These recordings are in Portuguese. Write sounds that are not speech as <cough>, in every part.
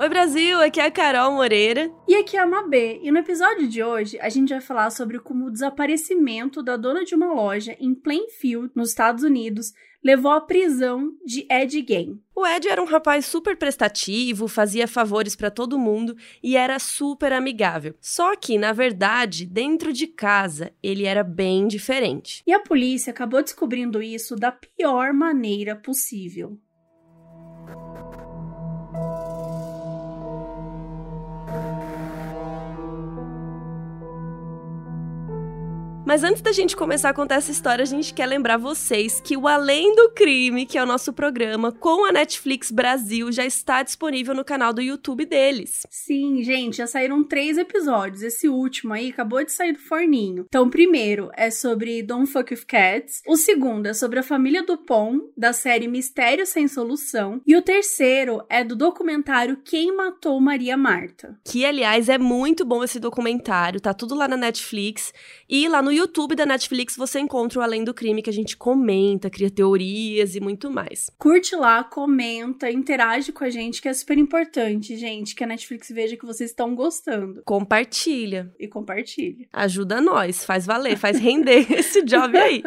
Oi Brasil, aqui é a Carol Moreira. E aqui é a Mabê. E no episódio de hoje a gente vai falar sobre como o desaparecimento da dona de uma loja em Plainfield, nos Estados Unidos, levou à prisão de Ed Gein. O Ed era um rapaz super prestativo, fazia favores para todo mundo e era super amigável. Só que, na verdade, dentro de casa, ele era bem diferente. E a polícia acabou descobrindo isso da pior maneira possível. Mas antes da gente começar a contar essa história, a gente quer lembrar vocês que o Além do Crime, que é o nosso programa com a Netflix Brasil, já está disponível no canal do YouTube deles. Sim, gente, já saíram três episódios. Esse último aí acabou de sair do forninho. Então, o primeiro é sobre Don't Fuck With Cats. O segundo é sobre a família Dupont, da série Mistério Sem Solução. E o terceiro é do documentário Quem Matou Maria Marta. Que, aliás, é muito bom esse documentário. Tá tudo lá na Netflix. E lá no YouTube da Netflix você encontra o Além do Crime, que a gente comenta, cria teorias e muito mais. Curte lá, comenta, interage com a gente, que é super importante, gente, que a Netflix veja que vocês estão gostando. Compartilha. E compartilha. Ajuda nós, faz valer, faz render <laughs> esse job aí.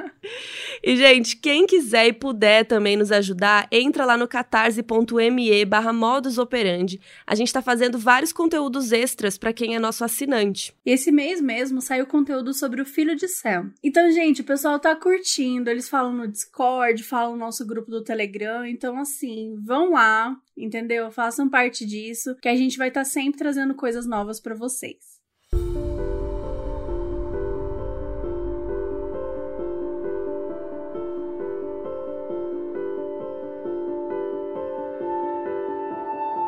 E, gente, quem quiser e puder também nos ajudar, entra lá no catarse.me barra modus operandi. A gente tá fazendo vários conteúdos extras para quem é nosso assinante. E esse mês mesmo saiu conteúdo sobre o filho de Sam. Então, gente, o pessoal tá curtindo, eles falam no Discord, falam no nosso grupo do Telegram, então assim, vão lá, entendeu? Façam parte disso, que a gente vai estar tá sempre trazendo coisas novas para vocês.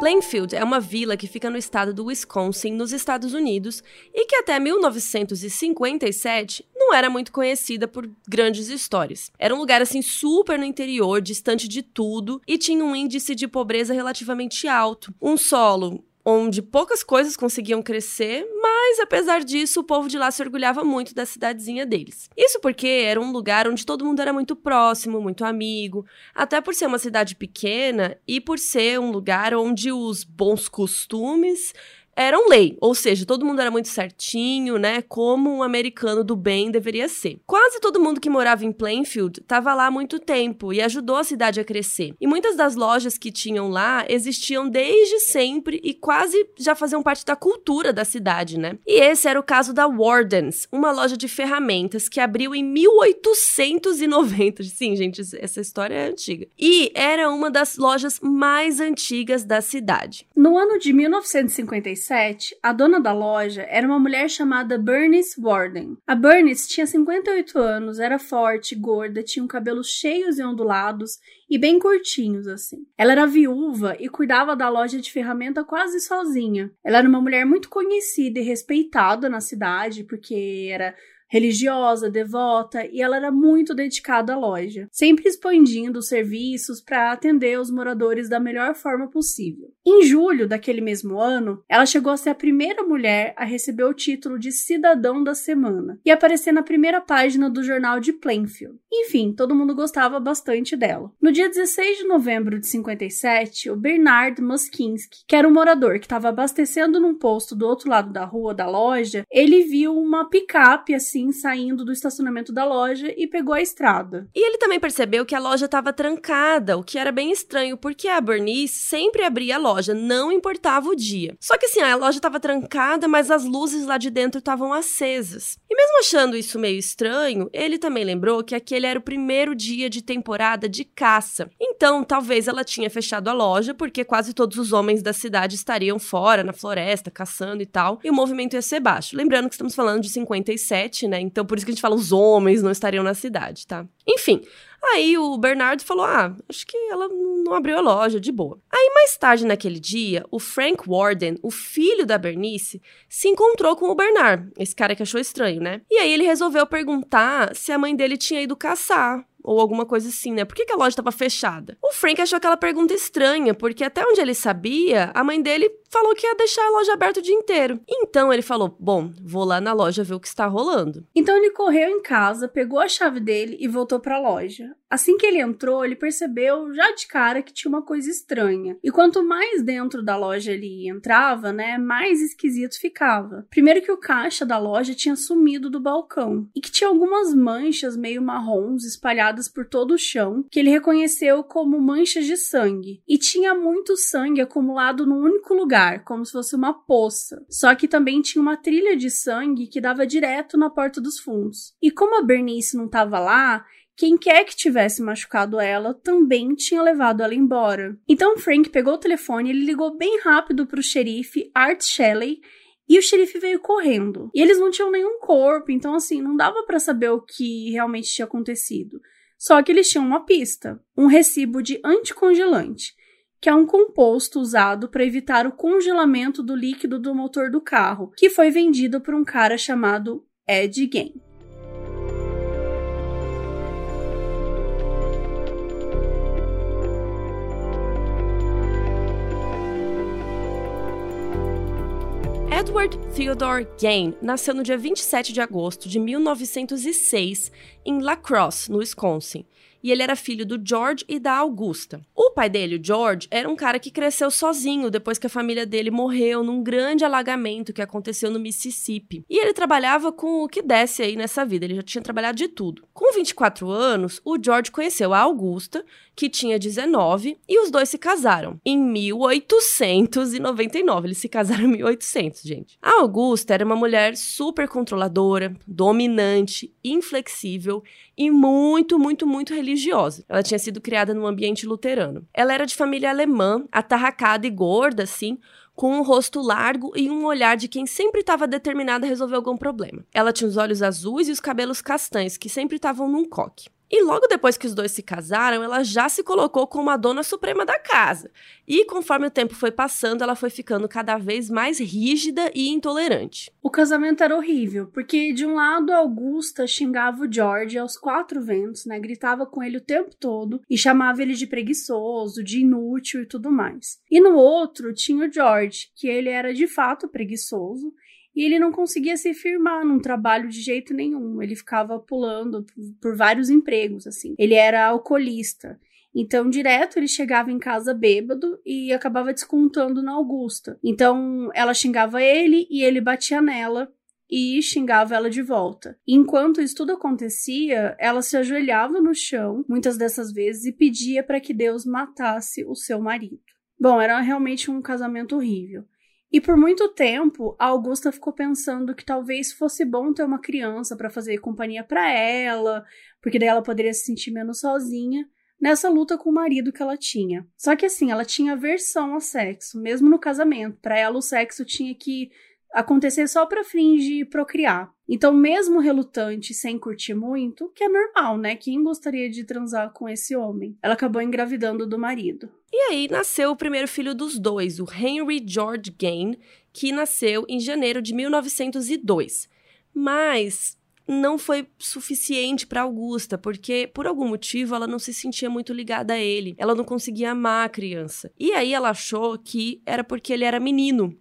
Plainfield é uma vila que fica no estado do Wisconsin, nos Estados Unidos, e que até 1957 não era muito conhecida por grandes histórias. Era um lugar assim super no interior, distante de tudo, e tinha um índice de pobreza relativamente alto. Um solo onde poucas coisas conseguiam crescer, mas apesar disso, o povo de lá se orgulhava muito da cidadezinha deles. Isso porque era um lugar onde todo mundo era muito próximo, muito amigo, até por ser uma cidade pequena e por ser um lugar onde os bons costumes eram lei, ou seja, todo mundo era muito certinho, né? Como um americano do bem deveria ser. Quase todo mundo que morava em Plainfield estava lá há muito tempo e ajudou a cidade a crescer. E muitas das lojas que tinham lá existiam desde sempre e quase já faziam parte da cultura da cidade, né? E esse era o caso da Wardens, uma loja de ferramentas que abriu em 1890. Sim, gente, essa história é antiga. E era uma das lojas mais antigas da cidade. No ano de 1956, 2007, a dona da loja era uma mulher chamada Bernice Warden. A Bernice tinha 58 anos, era forte, gorda, tinha um cabelos cheios e ondulados e bem curtinhos assim. Ela era viúva e cuidava da loja de ferramenta quase sozinha. Ela era uma mulher muito conhecida e respeitada na cidade porque era religiosa, devota, e ela era muito dedicada à loja, sempre expandindo os serviços para atender os moradores da melhor forma possível. Em julho daquele mesmo ano, ela chegou a ser a primeira mulher a receber o título de Cidadão da Semana e aparecer na primeira página do jornal de Plainfield. Enfim, todo mundo gostava bastante dela. No dia 16 de novembro de 57, o Bernard Muskinski, que era um morador que estava abastecendo num posto do outro lado da rua da loja, ele viu uma picape assim, saindo do estacionamento da loja e pegou a estrada. E ele também percebeu que a loja estava trancada, o que era bem estranho, porque a Bernice sempre abria a loja, não importava o dia. Só que assim, a loja estava trancada, mas as luzes lá de dentro estavam acesas. Mesmo achando isso meio estranho, ele também lembrou que aquele era o primeiro dia de temporada de caça. Então, talvez ela tinha fechado a loja porque quase todos os homens da cidade estariam fora, na floresta, caçando e tal, e o movimento ia ser baixo. Lembrando que estamos falando de 57, né? Então por isso que a gente fala os homens não estariam na cidade, tá? Enfim, aí o Bernardo falou: "Ah, acho que ela não abriu a loja de boa". Aí mais tarde naquele dia, o Frank Warden, o filho da Bernice, se encontrou com o Bernard, esse cara que achou estranho, né? E aí ele resolveu perguntar se a mãe dele tinha ido caçar ou alguma coisa assim, né? Por que, que a loja estava fechada? O Frank achou aquela pergunta estranha, porque até onde ele sabia, a mãe dele falou que ia deixar a loja aberta o dia inteiro. Então ele falou: Bom, vou lá na loja ver o que está rolando. Então ele correu em casa, pegou a chave dele e voltou para a loja. Assim que ele entrou, ele percebeu já de cara que tinha uma coisa estranha. E quanto mais dentro da loja ele entrava, né, mais esquisito ficava. Primeiro que o caixa da loja tinha sumido do balcão e que tinha algumas manchas meio marrons espalhadas por todo o chão, que ele reconheceu como manchas de sangue. E tinha muito sangue acumulado num único lugar como se fosse uma poça. Só que também tinha uma trilha de sangue que dava direto na porta dos fundos. E como a Bernice não estava lá, quem quer que tivesse machucado ela também tinha levado ela embora. Então Frank pegou o telefone e ele ligou bem rápido para o xerife Art Shelley e o xerife veio correndo. E eles não tinham nenhum corpo, então assim, não dava para saber o que realmente tinha acontecido. Só que eles tinham uma pista, um recibo de anticongelante que é um composto usado para evitar o congelamento do líquido do motor do carro, que foi vendido por um cara chamado Ed Gein. Edward Theodore Gain nasceu no dia 27 de agosto de 1906 em La Crosse, no Wisconsin, e ele era filho do George e da Augusta. O pai dele, o George, era um cara que cresceu sozinho depois que a família dele morreu num grande alagamento que aconteceu no Mississippi. E ele trabalhava com o que desce aí nessa vida, ele já tinha trabalhado de tudo. Com 24 anos, o George conheceu a Augusta, que tinha 19, e os dois se casaram em 1899. Eles se casaram em 1800, gente. A Augusta era uma mulher super controladora, dominante, inflexível e muito, muito, muito religiosa. Ela tinha sido criada num ambiente luterano. Ela era de família alemã, atarracada e gorda, assim, com um rosto largo e um olhar de quem sempre estava determinada a resolver algum problema. Ela tinha os olhos azuis e os cabelos castanhos, que sempre estavam num coque. E logo depois que os dois se casaram, ela já se colocou como a dona suprema da casa. E conforme o tempo foi passando, ela foi ficando cada vez mais rígida e intolerante. O casamento era horrível, porque de um lado Augusta xingava o George aos quatro ventos, né? Gritava com ele o tempo todo e chamava ele de preguiçoso, de inútil e tudo mais. E no outro tinha o George, que ele era de fato preguiçoso e ele não conseguia se firmar num trabalho de jeito nenhum. Ele ficava pulando por vários empregos, assim. Ele era alcoolista. Então, direto ele chegava em casa bêbado e acabava descontando na Augusta. Então, ela xingava ele e ele batia nela e xingava ela de volta. Enquanto isso tudo acontecia, ela se ajoelhava no chão, muitas dessas vezes, e pedia para que Deus matasse o seu marido. Bom, era realmente um casamento horrível. E por muito tempo, a Augusta ficou pensando que talvez fosse bom ter uma criança para fazer companhia para ela, porque daí ela poderia se sentir menos sozinha nessa luta com o marido que ela tinha. Só que assim, ela tinha aversão ao sexo, mesmo no casamento. Para ela o sexo tinha que acontecer só para fingir procriar. Então, mesmo relutante, sem curtir muito, que é normal, né? Quem gostaria de transar com esse homem? Ela acabou engravidando do marido. E aí nasceu o primeiro filho dos dois, o Henry George Gain, que nasceu em janeiro de 1902. Mas não foi suficiente para Augusta, porque por algum motivo ela não se sentia muito ligada a ele. Ela não conseguia amar a criança. E aí ela achou que era porque ele era menino.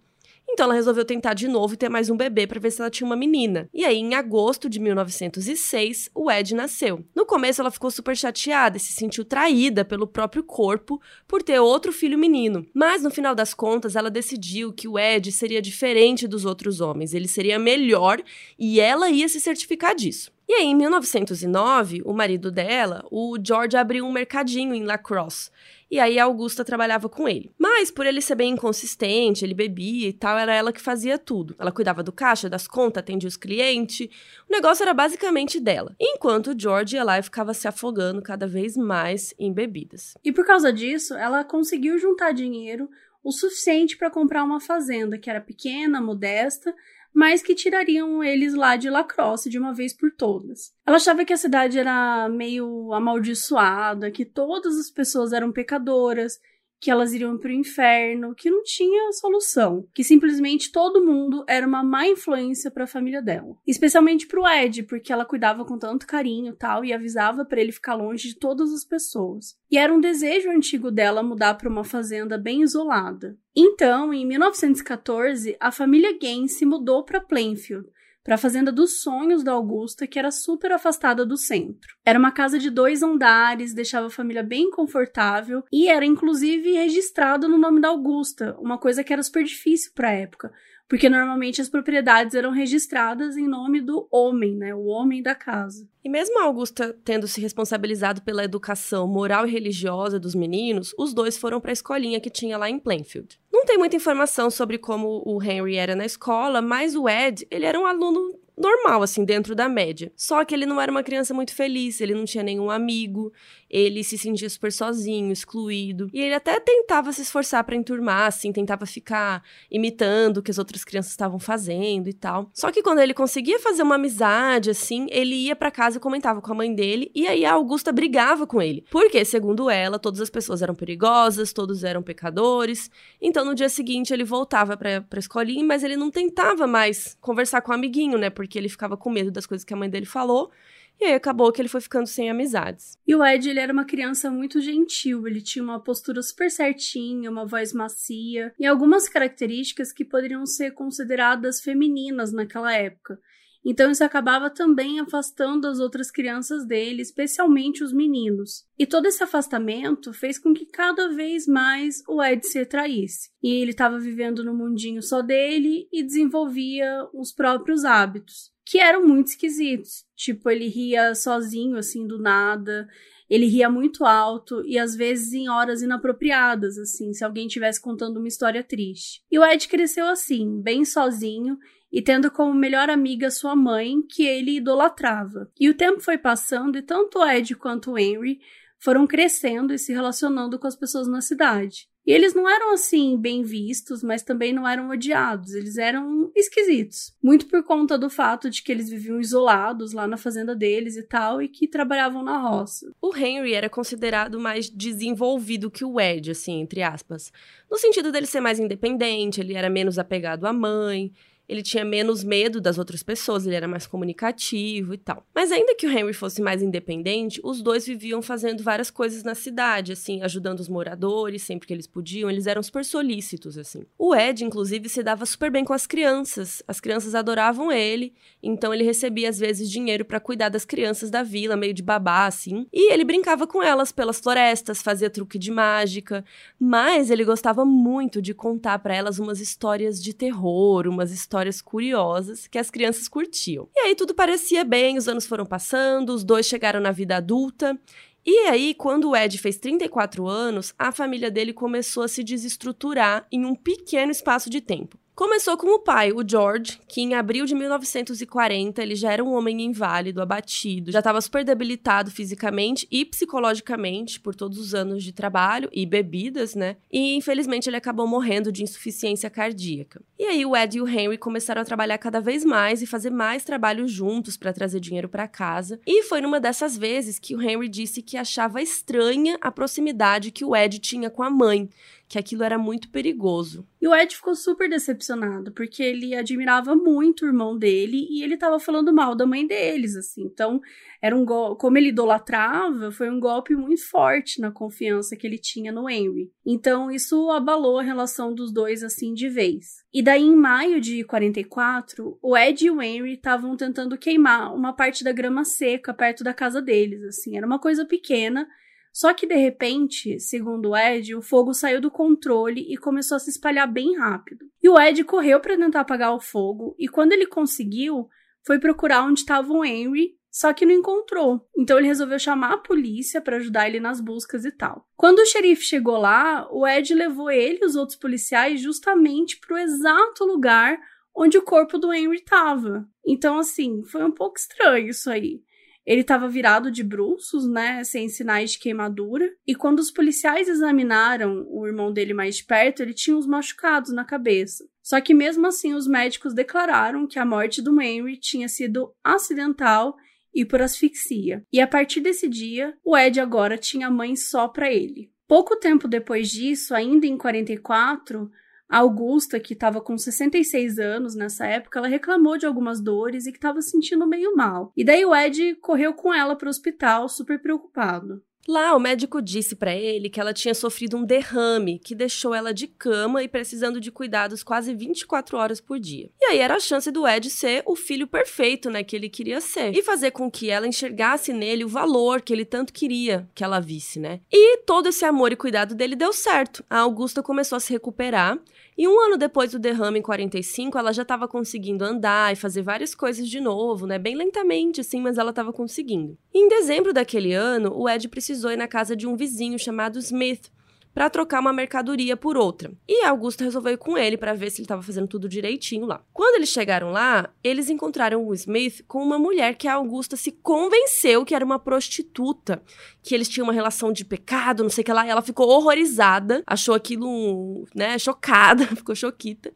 Então ela resolveu tentar de novo e ter mais um bebê para ver se ela tinha uma menina. E aí, em agosto de 1906, o Ed nasceu. No começo ela ficou super chateada e se sentiu traída pelo próprio corpo por ter outro filho menino. Mas no final das contas, ela decidiu que o Ed seria diferente dos outros homens, ele seria melhor e ela ia se certificar disso. E aí, em 1909, o marido dela, o George, abriu um mercadinho em La Crosse e aí a Augusta trabalhava com ele. Mas por ele ser bem inconsistente, ele bebia e tal, era ela que fazia tudo. Ela cuidava do caixa, das contas, atendia os clientes. O negócio era basicamente dela. Enquanto o George ia lá e ficava se afogando cada vez mais em bebidas. E por causa disso, ela conseguiu juntar dinheiro o suficiente para comprar uma fazenda que era pequena, modesta, mas que tirariam eles lá de Lacrosse de uma vez por todas. Ela achava que a cidade era meio amaldiçoada, que todas as pessoas eram pecadoras, que elas iriam para o inferno, que não tinha solução, que simplesmente todo mundo era uma má influência para a família dela, especialmente para o Ed, porque ela cuidava com tanto carinho, tal, e avisava para ele ficar longe de todas as pessoas. E era um desejo antigo dela mudar para uma fazenda bem isolada. Então, em 1914, a família Gaines se mudou para Plainfield, para a fazenda dos sonhos da Augusta, que era super afastada do centro. Era uma casa de dois andares, deixava a família bem confortável e era inclusive registrado no nome da Augusta, uma coisa que era super difícil para a época, porque normalmente as propriedades eram registradas em nome do homem, né, o homem da casa. E mesmo Augusta tendo se responsabilizado pela educação moral e religiosa dos meninos, os dois foram para a escolinha que tinha lá em Plainfield. Não tem muita informação sobre como o Henry era na escola, mas o Ed, ele era um aluno normal, assim, dentro da média. Só que ele não era uma criança muito feliz, ele não tinha nenhum amigo, ele se sentia super sozinho, excluído. E ele até tentava se esforçar para enturmar, assim, tentava ficar imitando o que as outras crianças estavam fazendo e tal. Só que quando ele conseguia fazer uma amizade, assim, ele ia para casa e comentava com a mãe dele, e aí a Augusta brigava com ele. Porque, segundo ela, todas as pessoas eram perigosas, todos eram pecadores. Então, no dia seguinte, ele voltava pra, pra escolinha, mas ele não tentava mais conversar com o amiguinho, né? Porque ele ficava com medo das coisas que a mãe dele falou. E aí acabou que ele foi ficando sem amizades. E o Ed, ele era uma criança muito gentil, ele tinha uma postura super certinha, uma voz macia e algumas características que poderiam ser consideradas femininas naquela época. Então isso acabava também afastando as outras crianças dele, especialmente os meninos. E todo esse afastamento fez com que cada vez mais o Ed se retraísse. E ele estava vivendo no mundinho só dele e desenvolvia os próprios hábitos, que eram muito esquisitos. Tipo, ele ria sozinho assim do nada, ele ria muito alto e às vezes em horas inapropriadas, assim, se alguém estivesse contando uma história triste. E o Ed cresceu assim, bem sozinho e tendo como melhor amiga sua mãe, que ele idolatrava. E o tempo foi passando e tanto o Ed quanto o Henry foram crescendo e se relacionando com as pessoas na cidade. E eles não eram assim bem vistos, mas também não eram odiados, eles eram esquisitos. Muito por conta do fato de que eles viviam isolados lá na fazenda deles e tal, e que trabalhavam na roça. O Henry era considerado mais desenvolvido que o Ed, assim, entre aspas. No sentido dele ser mais independente, ele era menos apegado à mãe ele tinha menos medo das outras pessoas, ele era mais comunicativo e tal. Mas ainda que o Henry fosse mais independente, os dois viviam fazendo várias coisas na cidade, assim, ajudando os moradores sempre que eles podiam, eles eram super solícitos, assim. O Ed, inclusive, se dava super bem com as crianças. As crianças adoravam ele, então ele recebia às vezes dinheiro para cuidar das crianças da vila, meio de babá, assim. E ele brincava com elas pelas florestas, fazia truque de mágica, mas ele gostava muito de contar para elas umas histórias de terror, umas histórias histórias curiosas que as crianças curtiam. E aí tudo parecia bem, os anos foram passando, os dois chegaram na vida adulta. E aí, quando o Ed fez 34 anos, a família dele começou a se desestruturar em um pequeno espaço de tempo. Começou com o pai, o George, que em abril de 1940 ele já era um homem inválido, abatido, já estava super debilitado fisicamente e psicologicamente por todos os anos de trabalho e bebidas, né? E infelizmente ele acabou morrendo de insuficiência cardíaca. E aí o Ed e o Henry começaram a trabalhar cada vez mais e fazer mais trabalho juntos para trazer dinheiro para casa. E foi numa dessas vezes que o Henry disse que achava estranha a proximidade que o Ed tinha com a mãe, que aquilo era muito perigoso. E o Ed ficou super decepcionado, porque ele admirava muito o irmão dele e ele tava falando mal da mãe deles, assim. Então, era um como ele idolatrava, foi um golpe muito forte na confiança que ele tinha no Henry. Então, isso abalou a relação dos dois assim de vez. E daí em maio de 44, o Ed e o Henry estavam tentando queimar uma parte da grama seca perto da casa deles, assim. Era uma coisa pequena, só que de repente, segundo o Ed, o fogo saiu do controle e começou a se espalhar bem rápido. E o Ed correu para tentar apagar o fogo e quando ele conseguiu, foi procurar onde estava o Henry, só que não encontrou. Então ele resolveu chamar a polícia para ajudar ele nas buscas e tal. Quando o xerife chegou lá, o Ed levou ele e os outros policiais justamente para o exato lugar onde o corpo do Henry estava. Então, assim, foi um pouco estranho isso aí. Ele estava virado de bruços, né, sem sinais de queimadura, e quando os policiais examinaram o irmão dele mais de perto, ele tinha uns machucados na cabeça. Só que mesmo assim, os médicos declararam que a morte do Henry tinha sido acidental e por asfixia. E a partir desse dia, o Ed agora tinha mãe só para ele. Pouco tempo depois disso, ainda em 44, a Augusta, que estava com 66 anos nessa época, ela reclamou de algumas dores e que estava sentindo meio mal. E daí o Ed correu com ela para o hospital, super preocupado. Lá, o médico disse para ele que ela tinha sofrido um derrame que deixou ela de cama e precisando de cuidados quase 24 horas por dia. E aí era a chance do Ed ser o filho perfeito, né, que ele queria ser, e fazer com que ela enxergasse nele o valor que ele tanto queria que ela visse, né? E todo esse amor e cuidado dele deu certo. A Augusta começou a se recuperar e um ano depois do derrame, em 45, ela já estava conseguindo andar e fazer várias coisas de novo, né? Bem lentamente, assim, mas ela estava conseguindo. Em dezembro daquele ano, o Ed precisou ir na casa de um vizinho chamado Smith, para trocar uma mercadoria por outra. E a Augusta resolveu ir com ele para ver se ele estava fazendo tudo direitinho lá. Quando eles chegaram lá, eles encontraram o Smith com uma mulher que a Augusta se convenceu que era uma prostituta, que eles tinham uma relação de pecado, não sei o que lá, e ela ficou horrorizada, achou aquilo, né, chocada, <laughs> ficou choquita.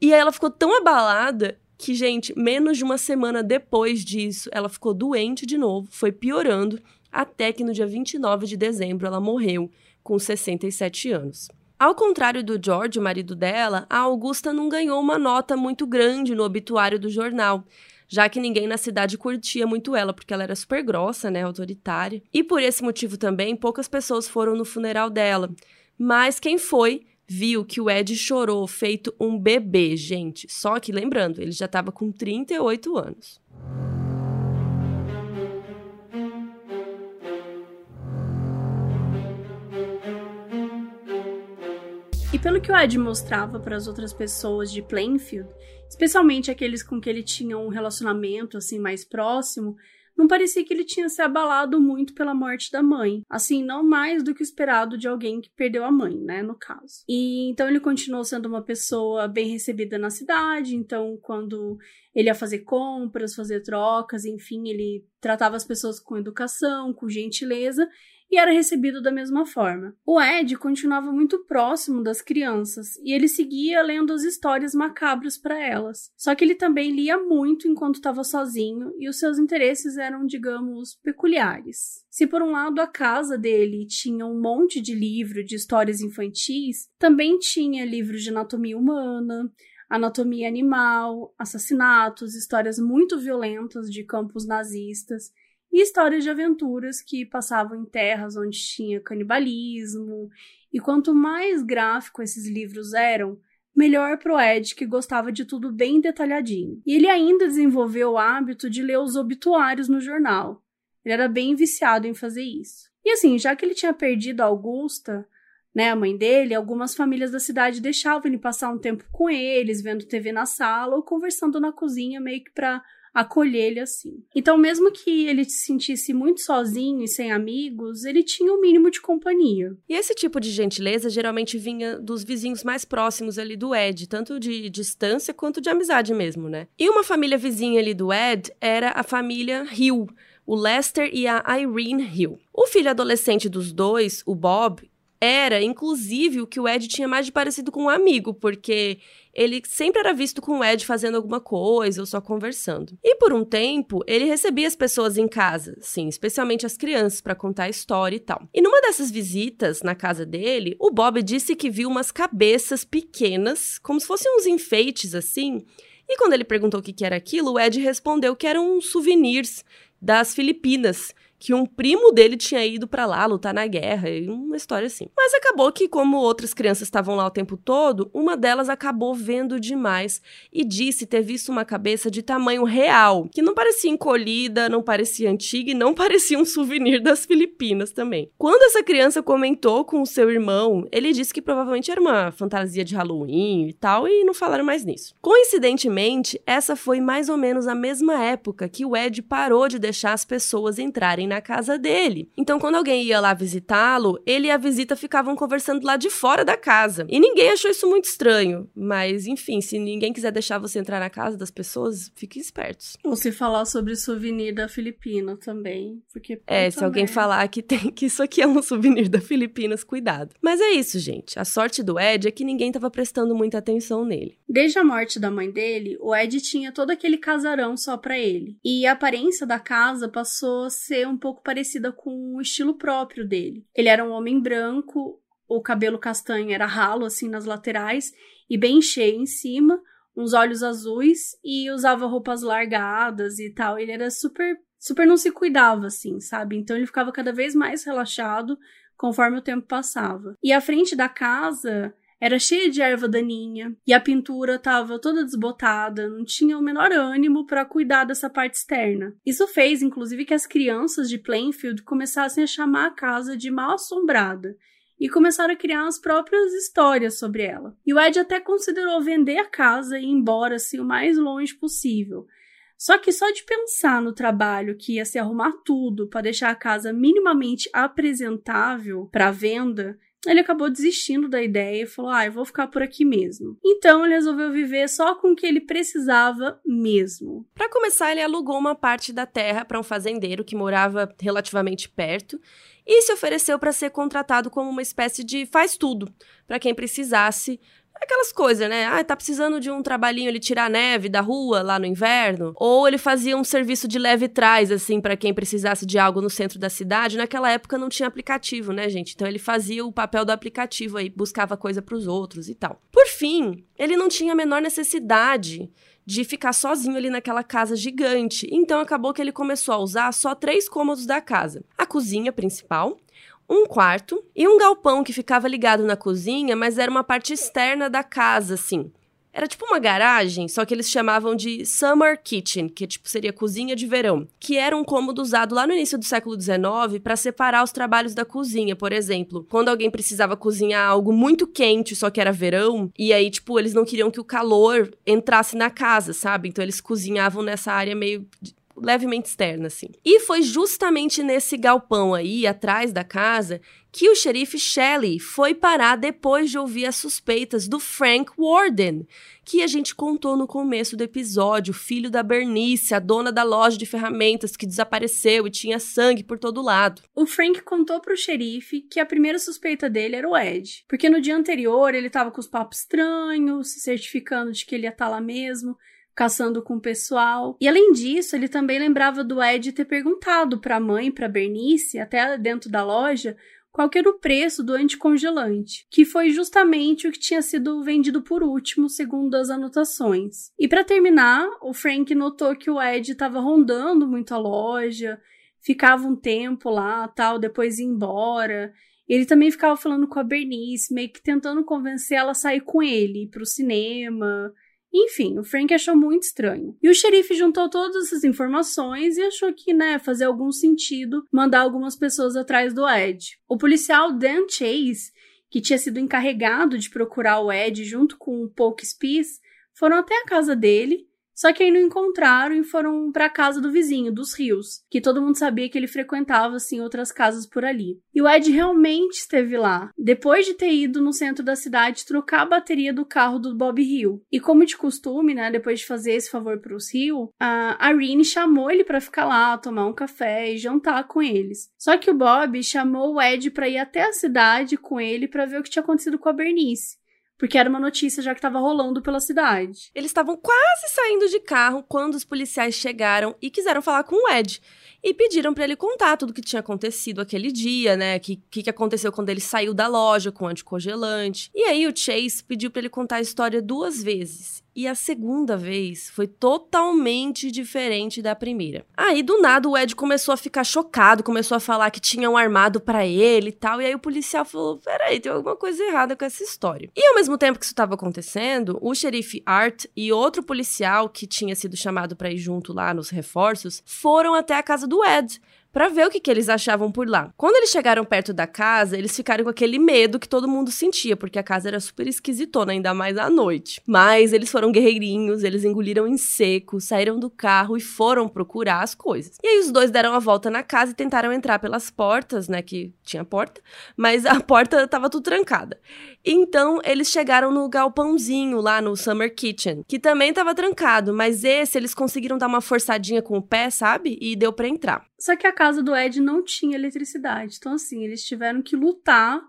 E aí ela ficou tão abalada que, gente, menos de uma semana depois disso, ela ficou doente de novo, foi piorando, até que no dia 29 de dezembro ela morreu com 67 anos. Ao contrário do George, o marido dela, a Augusta não ganhou uma nota muito grande no obituário do jornal, já que ninguém na cidade curtia muito ela, porque ela era super grossa, né, autoritária. E por esse motivo também, poucas pessoas foram no funeral dela. Mas quem foi viu que o Ed chorou feito um bebê, gente. Só que lembrando, ele já estava com 38 anos. E pelo que o Ed mostrava para as outras pessoas de Plainfield, especialmente aqueles com que ele tinha um relacionamento assim mais próximo, não parecia que ele tinha se abalado muito pela morte da mãe. Assim, não mais do que o esperado de alguém que perdeu a mãe, né, no caso. E então ele continuou sendo uma pessoa bem recebida na cidade, então quando ele ia fazer compras, fazer trocas, enfim, ele tratava as pessoas com educação, com gentileza e era recebido da mesma forma. O Ed continuava muito próximo das crianças e ele seguia lendo as histórias macabras para elas. Só que ele também lia muito enquanto estava sozinho e os seus interesses eram, digamos, peculiares. Se por um lado a casa dele tinha um monte de livro de histórias infantis, também tinha livros de anatomia humana, anatomia animal, assassinatos, histórias muito violentas de campos nazistas e histórias de aventuras que passavam em terras onde tinha canibalismo. E quanto mais gráfico esses livros eram, melhor pro Ed, que gostava de tudo bem detalhadinho. E ele ainda desenvolveu o hábito de ler os obituários no jornal. Ele era bem viciado em fazer isso. E assim, já que ele tinha perdido a Augusta, né, a mãe dele, algumas famílias da cidade deixavam ele passar um tempo com eles, vendo TV na sala ou conversando na cozinha, meio que para acolher ele assim. Então, mesmo que ele se sentisse muito sozinho e sem amigos, ele tinha o um mínimo de companhia. E esse tipo de gentileza geralmente vinha dos vizinhos mais próximos ali do Ed, tanto de distância quanto de amizade mesmo, né? E uma família vizinha ali do Ed era a família Hill, o Lester e a Irene Hill. O filho adolescente dos dois, o Bob, era, inclusive, o que o Ed tinha mais de parecido com um amigo, porque ele sempre era visto com o Ed fazendo alguma coisa ou só conversando. E por um tempo, ele recebia as pessoas em casa, sim, especialmente as crianças, para contar a história e tal. E numa dessas visitas na casa dele, o Bob disse que viu umas cabeças pequenas, como se fossem uns enfeites assim. E quando ele perguntou o que era aquilo, o Ed respondeu que eram souvenirs das Filipinas que um primo dele tinha ido para lá lutar na guerra, e uma história assim. Mas acabou que, como outras crianças estavam lá o tempo todo, uma delas acabou vendo demais e disse ter visto uma cabeça de tamanho real, que não parecia encolhida, não parecia antiga e não <laughs> parecia um souvenir das Filipinas também. Quando essa criança comentou com o seu irmão, ele disse que provavelmente era uma fantasia de Halloween e tal, e não falaram mais nisso. Coincidentemente, essa foi mais ou menos a mesma época que o Ed parou de deixar as pessoas entrarem na casa dele. Então, quando alguém ia lá visitá-lo, ele e a visita ficavam conversando lá de fora da casa. E ninguém achou isso muito estranho. Mas, enfim, se ninguém quiser deixar você entrar na casa das pessoas, fiquem espertos. Ou se falar sobre souvenir da Filipina também. Porque. É, se alguém falar que tem que isso aqui é um <laughs> souvenir da Filipinas, cuidado. Mas é isso, gente. A sorte do Ed é que ninguém estava prestando muita atenção nele. Desde a morte da mãe dele, o Ed tinha todo aquele casarão só para ele. E a aparência da casa passou a ser um um pouco parecida com o estilo próprio dele. Ele era um homem branco, o cabelo castanho era ralo assim nas laterais e bem cheio em cima, uns olhos azuis e usava roupas largadas e tal. Ele era super super não se cuidava assim, sabe? Então ele ficava cada vez mais relaxado conforme o tempo passava. E a frente da casa era cheia de erva daninha e a pintura estava toda desbotada, não tinha o menor ânimo para cuidar dessa parte externa. Isso fez, inclusive, que as crianças de Plainfield começassem a chamar a casa de mal assombrada e começaram a criar as próprias histórias sobre ela. E o Ed até considerou vender a casa e ir embora assim o mais longe possível. Só que só de pensar no trabalho que ia se arrumar tudo para deixar a casa minimamente apresentável para venda, ele acabou desistindo da ideia e falou: Ah, eu vou ficar por aqui mesmo. Então ele resolveu viver só com o que ele precisava mesmo. Para começar, ele alugou uma parte da terra para um fazendeiro que morava relativamente perto e se ofereceu para ser contratado como uma espécie de faz tudo para quem precisasse Aquelas coisas, né? Ah, tá precisando de um trabalhinho ele tirar neve da rua lá no inverno. Ou ele fazia um serviço de leve trás, assim, para quem precisasse de algo no centro da cidade. Naquela época não tinha aplicativo, né, gente? Então ele fazia o papel do aplicativo aí, buscava coisa para os outros e tal. Por fim, ele não tinha a menor necessidade de ficar sozinho ali naquela casa gigante. Então acabou que ele começou a usar só três cômodos da casa: a cozinha principal, um quarto e um galpão que ficava ligado na cozinha, mas era uma parte externa da casa, assim. Era tipo uma garagem, só que eles chamavam de Summer Kitchen, que tipo seria cozinha de verão, que era um cômodo usado lá no início do século XIX para separar os trabalhos da cozinha, por exemplo. Quando alguém precisava cozinhar algo muito quente, só que era verão, e aí tipo eles não queriam que o calor entrasse na casa, sabe? Então eles cozinhavam nessa área meio levemente externa, assim. E foi justamente nesse galpão aí, atrás da casa, que o xerife Shelley foi parar depois de ouvir as suspeitas do Frank Warden, que a gente contou no começo do episódio, filho da Bernice, a dona da loja de ferramentas que desapareceu e tinha sangue por todo lado. O Frank contou pro xerife que a primeira suspeita dele era o Ed, porque no dia anterior ele tava com os papos estranhos, se certificando de que ele ia estar tá lá mesmo, caçando com o pessoal. E além disso, ele também lembrava do Ed ter perguntado para a mãe, para Bernice, até dentro da loja, qual era o preço do anticongelante, que foi justamente o que tinha sido vendido por último, segundo as anotações. E para terminar, o Frank notou que o Ed estava rondando muito a loja, ficava um tempo lá, tal, depois ia embora. Ele também ficava falando com a Bernice, meio que tentando convencer ela a sair com ele, para o cinema. Enfim, o Frank achou muito estranho. E o xerife juntou todas essas informações e achou que, né, fazia algum sentido mandar algumas pessoas atrás do Ed. O policial Dan Chase, que tinha sido encarregado de procurar o Ed junto com o Polk Spies, foram até a casa dele só que aí não encontraram e foram para a casa do vizinho, dos Rios, que todo mundo sabia que ele frequentava assim outras casas por ali. E o Ed realmente esteve lá, depois de ter ido no centro da cidade trocar a bateria do carro do Bob Hill. E como de costume, né, depois de fazer esse favor para os Hill, a Irene chamou ele para ficar lá, tomar um café e jantar com eles. Só que o Bob chamou o Ed para ir até a cidade com ele para ver o que tinha acontecido com a Bernice porque era uma notícia já que estava rolando pela cidade. Eles estavam quase saindo de carro quando os policiais chegaram e quiseram falar com o Ed. E pediram para ele contar tudo o que tinha acontecido aquele dia, né? O que, que aconteceu quando ele saiu da loja com o anticongelante. E aí o Chase pediu para ele contar a história duas vezes. E a segunda vez foi totalmente diferente da primeira. Aí, do nada, o Ed começou a ficar chocado, começou a falar que tinha um armado para ele e tal. E aí o policial falou: peraí, tem alguma coisa errada com essa história. E ao mesmo tempo que isso estava acontecendo, o xerife Art e outro policial que tinha sido chamado para ir junto lá nos reforços foram até a casa do Ed para ver o que, que eles achavam por lá. Quando eles chegaram perto da casa, eles ficaram com aquele medo que todo mundo sentia, porque a casa era super esquisitona, ainda mais à noite. Mas eles foram guerreirinhos, eles engoliram em seco, saíram do carro e foram procurar as coisas. E aí os dois deram a volta na casa e tentaram entrar pelas portas, né, que tinha porta, mas a <laughs> porta tava tudo trancada. Então eles chegaram no galpãozinho lá no Summer Kitchen, que também tava trancado, mas esse eles conseguiram dar uma forçadinha com o pé, sabe? E deu para entrar. Só que a casa do Ed não tinha eletricidade. Então, assim, eles tiveram que lutar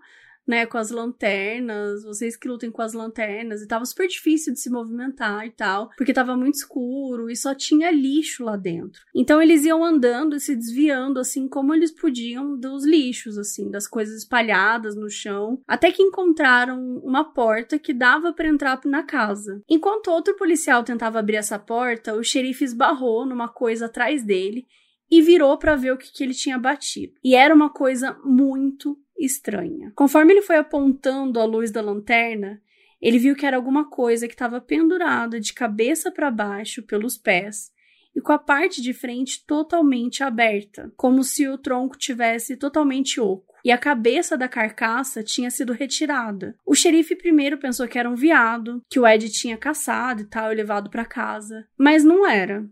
né, com as lanternas, vocês que lutem com as lanternas, e tava super difícil de se movimentar e tal, porque tava muito escuro e só tinha lixo lá dentro. Então eles iam andando e se desviando assim como eles podiam dos lixos, assim, das coisas espalhadas no chão, até que encontraram uma porta que dava para entrar na casa. Enquanto outro policial tentava abrir essa porta, o xerife esbarrou numa coisa atrás dele e virou para ver o que, que ele tinha batido. E era uma coisa muito estranha. Conforme ele foi apontando a luz da lanterna, ele viu que era alguma coisa que estava pendurada de cabeça para baixo pelos pés e com a parte de frente totalmente aberta, como se o tronco tivesse totalmente oco. E a cabeça da carcaça tinha sido retirada. O xerife primeiro pensou que era um veado, que o Ed tinha caçado e tal e levado para casa, mas não era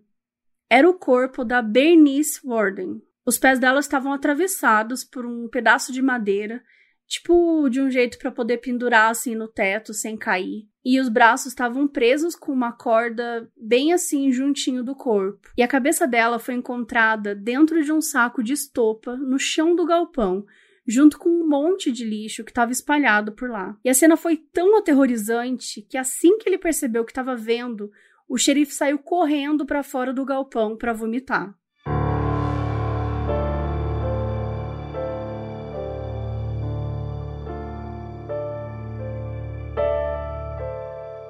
era o corpo da Bernice Warden. Os pés dela estavam atravessados por um pedaço de madeira, tipo de um jeito para poder pendurar assim no teto sem cair. E os braços estavam presos com uma corda bem assim juntinho do corpo. E a cabeça dela foi encontrada dentro de um saco de estopa no chão do galpão, junto com um monte de lixo que estava espalhado por lá. E a cena foi tão aterrorizante que assim que ele percebeu que estava vendo o xerife saiu correndo para fora do galpão para vomitar.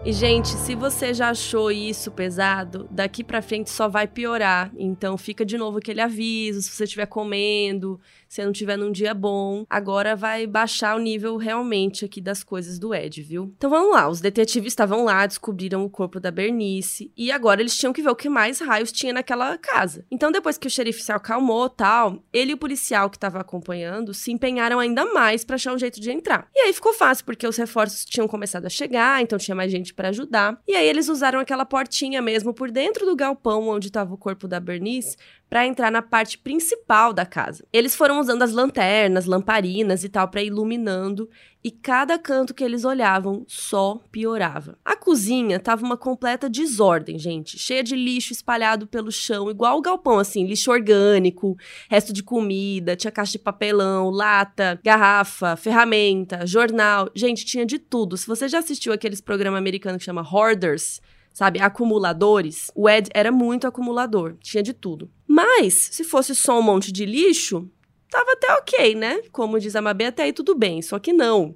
E gente, se você já achou isso pesado, daqui para frente só vai piorar. Então fica de novo aquele aviso, se você estiver comendo, se não tiver num dia bom, agora vai baixar o nível realmente aqui das coisas do Ed, viu? Então vamos lá, os detetives estavam lá, descobriram o corpo da Bernice e agora eles tinham que ver o que mais raios tinha naquela casa. Então depois que o xerife se acalmou, tal, ele e o policial que estava acompanhando se empenharam ainda mais para achar um jeito de entrar. E aí ficou fácil porque os reforços tinham começado a chegar, então tinha mais gente para ajudar. E aí eles usaram aquela portinha mesmo por dentro do galpão onde estava o corpo da Bernice para entrar na parte principal da casa. Eles foram usando as lanternas, lamparinas e tal para iluminando, e cada canto que eles olhavam só piorava. A cozinha tava uma completa desordem, gente, cheia de lixo espalhado pelo chão, igual o galpão assim, lixo orgânico, resto de comida, tinha caixa de papelão, lata, garrafa, ferramenta, jornal, gente, tinha de tudo. Se você já assistiu aqueles programas americanos que chama Hoarders, sabe, acumuladores, o Ed era muito acumulador, tinha de tudo. Mas, se fosse só um monte de lixo, tava até ok, né? Como diz a Mabê, até aí tudo bem, só que não.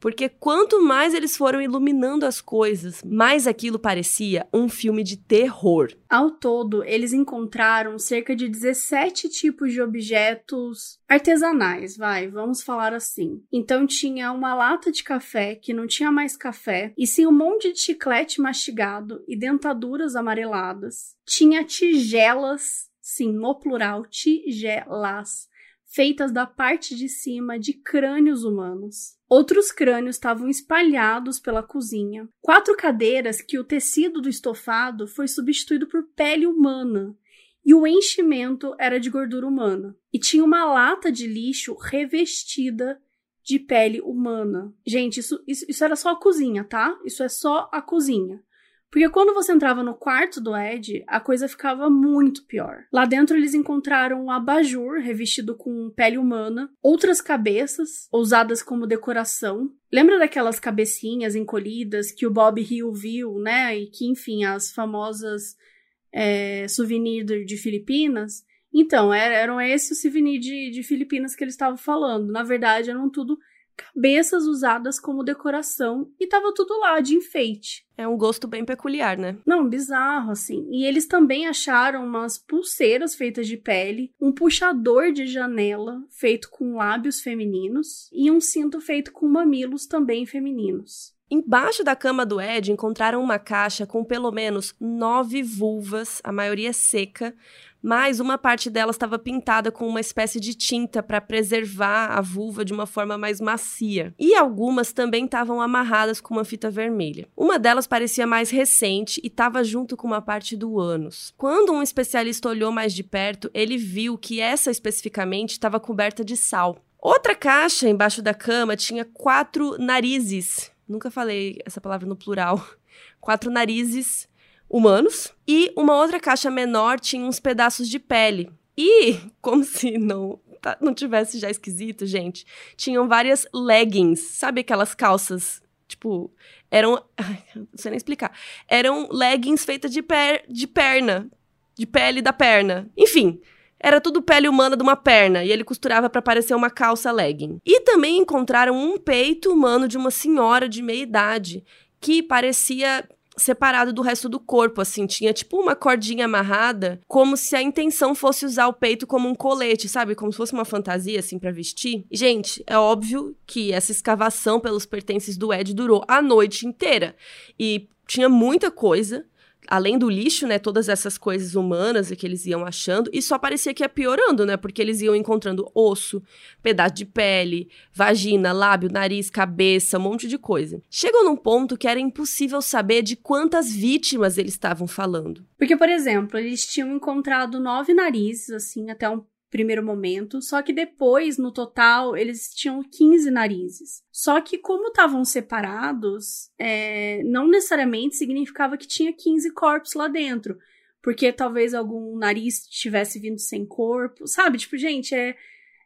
Porque quanto mais eles foram iluminando as coisas, mais aquilo parecia um filme de terror. Ao todo, eles encontraram cerca de 17 tipos de objetos artesanais, vai, vamos falar assim. Então tinha uma lata de café que não tinha mais café, e sim um monte de chiclete mastigado e dentaduras amareladas. Tinha tigelas, sim, no plural, tigelas feitas da parte de cima de crânios humanos. Outros crânios estavam espalhados pela cozinha. Quatro cadeiras que o tecido do estofado foi substituído por pele humana e o enchimento era de gordura humana. E tinha uma lata de lixo revestida de pele humana. Gente, isso, isso, isso era só a cozinha, tá? Isso é só a cozinha. Porque quando você entrava no quarto do Ed, a coisa ficava muito pior. Lá dentro eles encontraram um abajur revestido com pele humana, outras cabeças usadas como decoração. Lembra daquelas cabecinhas encolhidas que o Bob Hill viu, né? E que, enfim, as famosas é, souvenirs de Filipinas? Então, eram esses o souvenir de, de Filipinas que eles estavam falando. Na verdade, eram tudo cabeças usadas como decoração e tava tudo lá de enfeite. É um gosto bem peculiar, né? Não, bizarro, assim. E eles também acharam umas pulseiras feitas de pele, um puxador de janela feito com lábios femininos e um cinto feito com mamilos também femininos. Embaixo da cama do Ed encontraram uma caixa com pelo menos nove vulvas, a maioria seca, mas uma parte dela estava pintada com uma espécie de tinta para preservar a vulva de uma forma mais macia. E algumas também estavam amarradas com uma fita vermelha. Uma delas parecia mais recente e estava junto com uma parte do ânus. Quando um especialista olhou mais de perto, ele viu que essa especificamente estava coberta de sal. Outra caixa embaixo da cama tinha quatro narizes. Nunca falei essa palavra no plural. <laughs> Quatro narizes humanos e uma outra caixa menor tinha uns pedaços de pele. E, <laughs> como se não tá, não tivesse já esquisito, gente, tinham várias leggings, sabe aquelas calças, tipo, eram, <laughs> não sei nem explicar, eram leggings feitas de, per, de perna, de pele da perna. Enfim, era tudo pele humana de uma perna e ele costurava para parecer uma calça legging. E também encontraram um peito humano de uma senhora de meia idade que parecia separado do resto do corpo, assim, tinha tipo uma cordinha amarrada, como se a intenção fosse usar o peito como um colete, sabe? Como se fosse uma fantasia, assim, para vestir. gente, é óbvio que essa escavação pelos pertences do Ed durou a noite inteira. E tinha muita coisa além do lixo, né, todas essas coisas humanas que eles iam achando, e só parecia que ia piorando, né, porque eles iam encontrando osso, pedaço de pele, vagina, lábio, nariz, cabeça, um monte de coisa. Chegou num ponto que era impossível saber de quantas vítimas eles estavam falando. Porque, por exemplo, eles tinham encontrado nove narizes, assim, até um primeiro momento, só que depois, no total, eles tinham 15 narizes. Só que, como estavam separados, é, não necessariamente significava que tinha 15 corpos lá dentro, porque talvez algum nariz tivesse vindo sem corpo, sabe? Tipo, gente, é.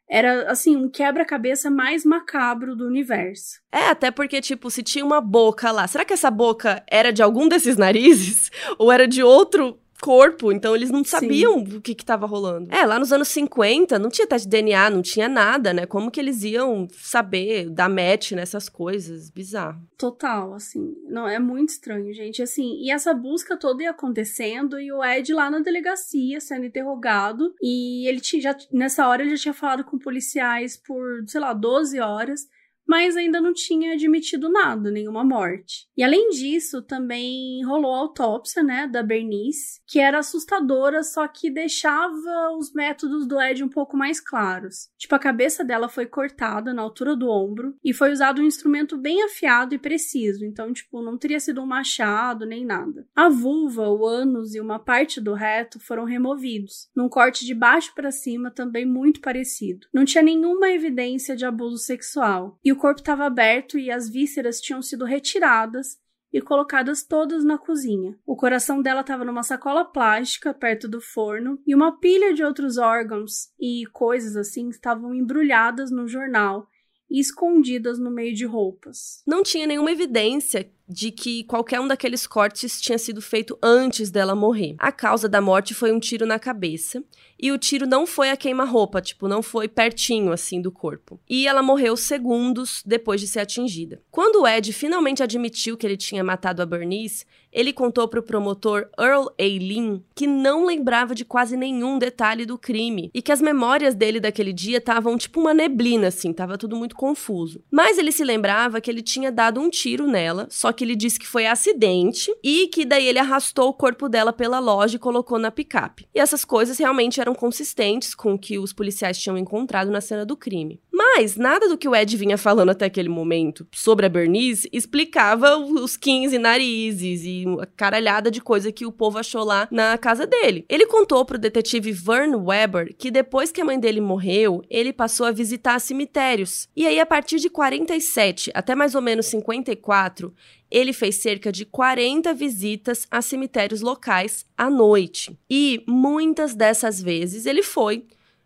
Era, assim, um quebra-cabeça mais macabro do universo. É, até porque, tipo, se tinha uma boca lá, será que essa boca era de algum desses narizes? <laughs> Ou era de outro corpo, então eles não sabiam Sim. o que estava rolando. É, lá nos anos 50 não tinha teste de DNA, não tinha nada, né? Como que eles iam saber dar match nessas coisas? Bizarro. Total, assim. Não, é muito estranho, gente. Assim, e essa busca toda ia acontecendo e o Ed lá na delegacia sendo interrogado e ele tinha, já, nessa hora ele já tinha falado com policiais por, sei lá, 12 horas mas ainda não tinha admitido nada, nenhuma morte. E além disso, também rolou a autópsia, né, da Bernice, que era assustadora, só que deixava os métodos do Ed um pouco mais claros. Tipo, a cabeça dela foi cortada na altura do ombro e foi usado um instrumento bem afiado e preciso, então, tipo, não teria sido um machado nem nada. A vulva, o ânus e uma parte do reto foram removidos, num corte de baixo para cima também muito parecido. Não tinha nenhuma evidência de abuso sexual. E o corpo estava aberto e as vísceras tinham sido retiradas e colocadas todas na cozinha. O coração dela estava numa sacola plástica perto do forno e uma pilha de outros órgãos e coisas assim estavam embrulhadas no jornal e escondidas no meio de roupas. Não tinha nenhuma evidência de que qualquer um daqueles cortes tinha sido feito antes dela morrer. A causa da morte foi um tiro na cabeça, e o tiro não foi a queima-roupa, tipo, não foi pertinho assim do corpo. E ela morreu segundos depois de ser atingida. Quando o Ed finalmente admitiu que ele tinha matado a Bernice, ele contou para o promotor Earl Aileen que não lembrava de quase nenhum detalhe do crime e que as memórias dele daquele dia estavam tipo uma neblina assim, tava tudo muito confuso. Mas ele se lembrava que ele tinha dado um tiro nela, só que ele disse que foi acidente e que daí ele arrastou o corpo dela pela loja e colocou na picape. E essas coisas realmente eram consistentes com o que os policiais tinham encontrado na cena do crime. Mas nada do que o Ed vinha falando até aquele momento sobre a Bernice explicava os 15 narizes e a caralhada de coisa que o povo achou lá na casa dele. Ele contou pro detetive Vern Weber que depois que a mãe dele morreu, ele passou a visitar cemitérios. E aí, a partir de 47 até mais ou menos 54, ele fez cerca de 40 visitas a cemitérios locais à noite. E muitas dessas vezes ele foi,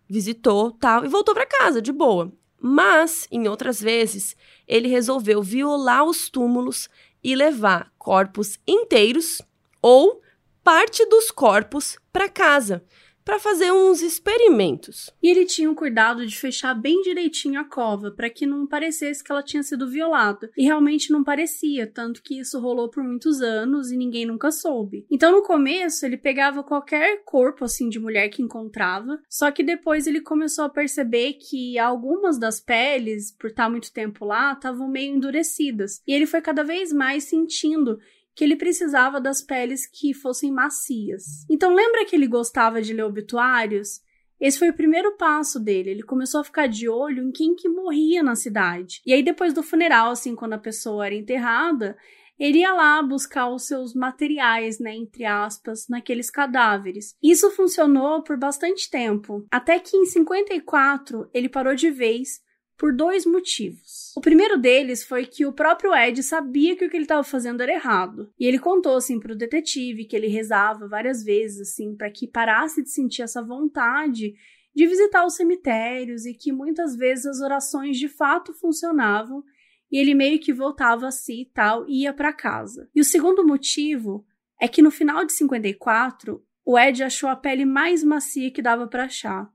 visitou, tal, e voltou para casa de boa. Mas, em outras vezes, ele resolveu violar os túmulos e levar corpos inteiros ou parte dos corpos para casa para fazer uns experimentos. E ele tinha o cuidado de fechar bem direitinho a cova, para que não parecesse que ela tinha sido violada. E realmente não parecia, tanto que isso rolou por muitos anos e ninguém nunca soube. Então no começo ele pegava qualquer corpo assim de mulher que encontrava, só que depois ele começou a perceber que algumas das peles, por estar muito tempo lá, estavam meio endurecidas. E ele foi cada vez mais sentindo que ele precisava das peles que fossem macias. Então, lembra que ele gostava de ler obituários? Esse foi o primeiro passo dele. Ele começou a ficar de olho em quem que morria na cidade. E aí, depois do funeral, assim, quando a pessoa era enterrada, ele ia lá buscar os seus materiais, né, entre aspas, naqueles cadáveres. Isso funcionou por bastante tempo, até que em 54 ele parou de vez por dois motivos. O primeiro deles foi que o próprio Ed sabia que o que ele estava fazendo era errado. E ele contou assim para o detetive que ele rezava várias vezes assim para que parasse de sentir essa vontade de visitar os cemitérios e que muitas vezes as orações de fato funcionavam e ele meio que voltava a si e tal e ia para casa. E o segundo motivo é que no final de 54, o Ed achou a pele mais macia que dava para achar,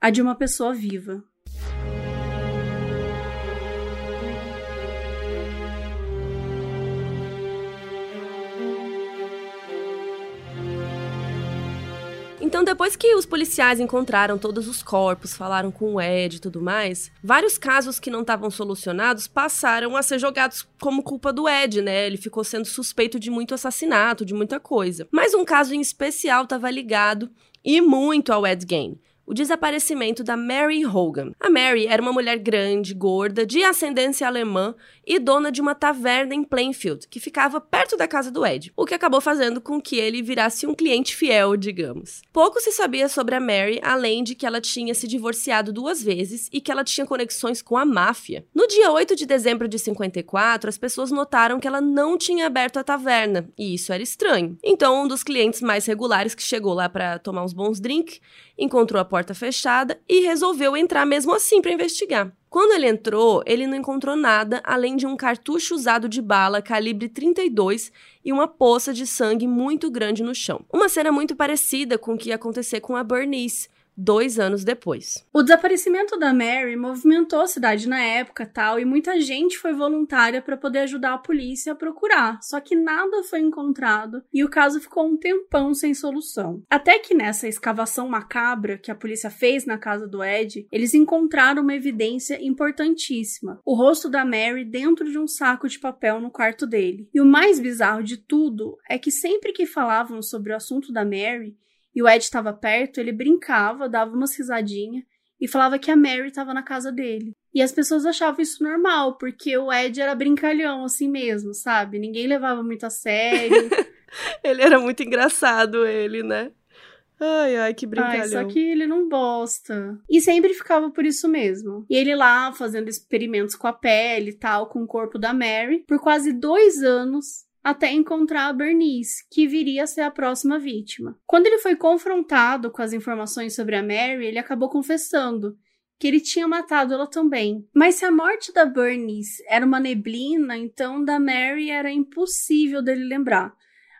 a de uma pessoa viva. Então, depois que os policiais encontraram todos os corpos, falaram com o Ed e tudo mais, vários casos que não estavam solucionados passaram a ser jogados como culpa do Ed, né? Ele ficou sendo suspeito de muito assassinato, de muita coisa. Mas um caso em especial estava ligado e muito ao Ed Gein o desaparecimento da Mary Hogan. A Mary era uma mulher grande, gorda, de ascendência alemã e dona de uma taverna em Plainfield, que ficava perto da casa do Ed, o que acabou fazendo com que ele virasse um cliente fiel, digamos. Pouco se sabia sobre a Mary, além de que ela tinha se divorciado duas vezes e que ela tinha conexões com a máfia. No dia 8 de dezembro de 54, as pessoas notaram que ela não tinha aberto a taverna, e isso era estranho. Então, um dos clientes mais regulares que chegou lá para tomar uns bons drinks encontrou a porta fechada e resolveu entrar mesmo assim para investigar. Quando ele entrou, ele não encontrou nada além de um cartucho usado de bala calibre 32 e uma poça de sangue muito grande no chão. Uma cena muito parecida com o que ia acontecer com a Bernice, dois anos depois. O desaparecimento da Mary movimentou a cidade na época tal e muita gente foi voluntária para poder ajudar a polícia a procurar, só que nada foi encontrado e o caso ficou um tempão sem solução. Até que nessa escavação macabra que a polícia fez na casa do Ed, eles encontraram uma evidência importantíssima: o rosto da Mary dentro de um saco de papel no quarto dele. E o mais bizarro de tudo é que sempre que falavam sobre o assunto da Mary, e o Ed estava perto, ele brincava, dava umas risadinhas e falava que a Mary estava na casa dele. E as pessoas achavam isso normal, porque o Ed era brincalhão assim mesmo, sabe? Ninguém levava muito a sério. <laughs> ele era muito engraçado, ele, né? Ai, ai, que brincalhão. Ai, só que ele não bosta. E sempre ficava por isso mesmo. E ele lá fazendo experimentos com a pele e tal, com o corpo da Mary, por quase dois anos, até encontrar a Bernice, que viria a ser a próxima vítima. Quando ele foi confrontado com as informações sobre a Mary, ele acabou confessando que ele tinha matado ela também. Mas se a morte da Bernice era uma neblina, então da Mary era impossível dele lembrar.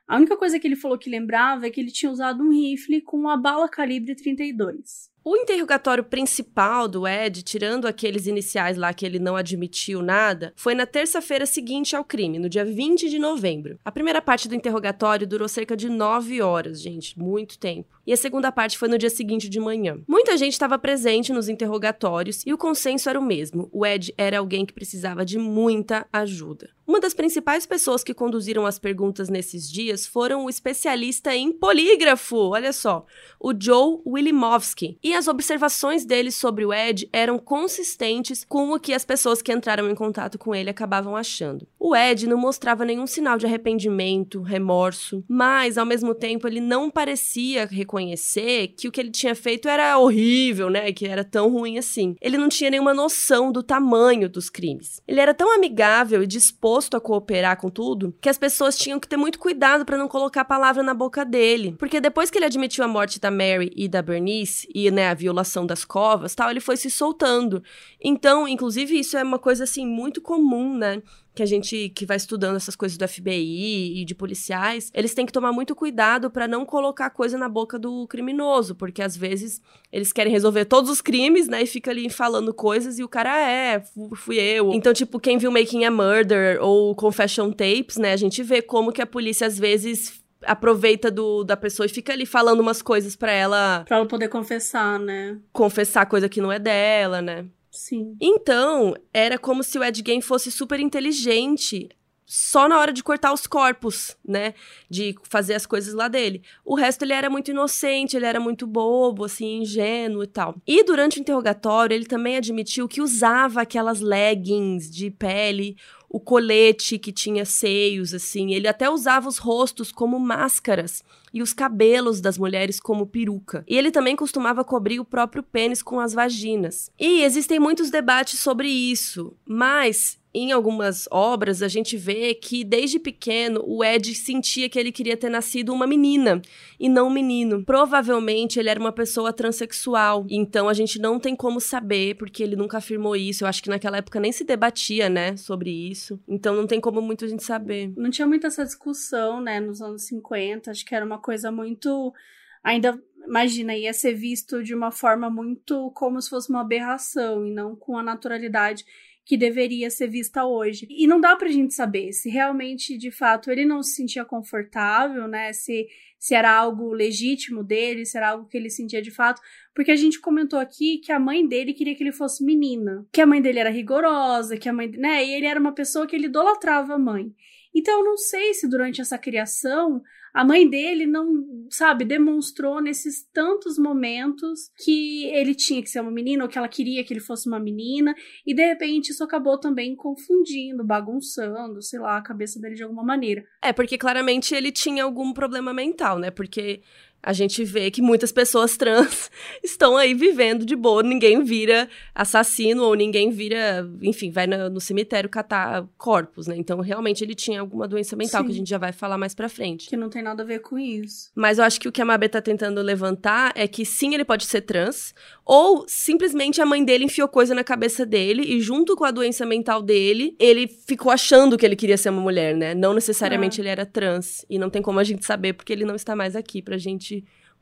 A única coisa que ele falou que lembrava é que ele tinha usado um rifle com uma bala calibre 32. O interrogatório principal do Ed, tirando aqueles iniciais lá que ele não admitiu nada, foi na terça-feira seguinte ao crime, no dia 20 de novembro. A primeira parte do interrogatório durou cerca de nove horas, gente, muito tempo. E a segunda parte foi no dia seguinte de manhã. Muita gente estava presente nos interrogatórios e o consenso era o mesmo: o Ed era alguém que precisava de muita ajuda. Uma das principais pessoas que conduziram as perguntas nesses dias foram o especialista em polígrafo, olha só, o Joe Wilimowski. E as observações dele sobre o Ed eram consistentes com o que as pessoas que entraram em contato com ele acabavam achando. O Ed não mostrava nenhum sinal de arrependimento, remorso, mas ao mesmo tempo ele não parecia reconhecer que o que ele tinha feito era horrível, né? Que era tão ruim assim. Ele não tinha nenhuma noção do tamanho dos crimes. Ele era tão amigável e disposto a cooperar com tudo que as pessoas tinham que ter muito cuidado para não colocar a palavra na boca dele. Porque depois que ele admitiu a morte da Mary e da Bernice e, né, a violação das covas, tal, ele foi se soltando. Então, inclusive, isso é uma coisa assim muito comum, né? que a gente que vai estudando essas coisas do FBI e de policiais, eles têm que tomar muito cuidado para não colocar coisa na boca do criminoso, porque às vezes eles querem resolver todos os crimes, né, e fica ali falando coisas e o cara ah, é, fui eu. Então, tipo, quem viu Making a Murder ou Confession Tapes, né, a gente vê como que a polícia às vezes aproveita do, da pessoa e fica ali falando umas coisas para ela. Pra ela poder confessar, né? Confessar coisa que não é dela, né? Sim. Então, era como se o Ed Gein fosse super inteligente só na hora de cortar os corpos, né? De fazer as coisas lá dele. O resto ele era muito inocente, ele era muito bobo, assim, ingênuo e tal. E durante o interrogatório, ele também admitiu que usava aquelas leggings de pele o colete que tinha seios, assim. Ele até usava os rostos como máscaras e os cabelos das mulheres como peruca. E ele também costumava cobrir o próprio pênis com as vaginas. E existem muitos debates sobre isso, mas em algumas obras a gente vê que desde pequeno o Ed sentia que ele queria ter nascido uma menina e não um menino. Provavelmente ele era uma pessoa transexual, então a gente não tem como saber porque ele nunca afirmou isso. Eu acho que naquela época nem se debatia, né, sobre isso. Então não tem como muito a gente saber. Não tinha muita essa discussão, né, nos anos 50. Acho que era uma coisa muito ainda imagina, ia ser visto de uma forma muito como se fosse uma aberração e não com a naturalidade que deveria ser vista hoje. E não dá pra gente saber se realmente, de fato, ele não se sentia confortável, né? Se, se era algo legítimo dele, se era algo que ele sentia de fato. Porque a gente comentou aqui que a mãe dele queria que ele fosse menina. Que a mãe dele era rigorosa, que a mãe. né? E ele era uma pessoa que ele idolatrava a mãe. Então eu não sei se durante essa criação a mãe dele não, sabe, demonstrou nesses tantos momentos que ele tinha que ser uma menina ou que ela queria que ele fosse uma menina, e de repente isso acabou também confundindo, bagunçando, sei lá, a cabeça dele de alguma maneira. É, porque claramente ele tinha algum problema mental, né? Porque a gente vê que muitas pessoas trans <laughs> estão aí vivendo de boa, ninguém vira assassino ou ninguém vira, enfim, vai no, no cemitério catar corpos, né? Então, realmente ele tinha alguma doença mental sim. que a gente já vai falar mais pra frente. Que não tem nada a ver com isso. Mas eu acho que o que a Mabê tá tentando levantar é que sim, ele pode ser trans, ou simplesmente a mãe dele enfiou coisa na cabeça dele e junto com a doença mental dele, ele ficou achando que ele queria ser uma mulher, né? Não necessariamente é. ele era trans e não tem como a gente saber porque ele não está mais aqui pra gente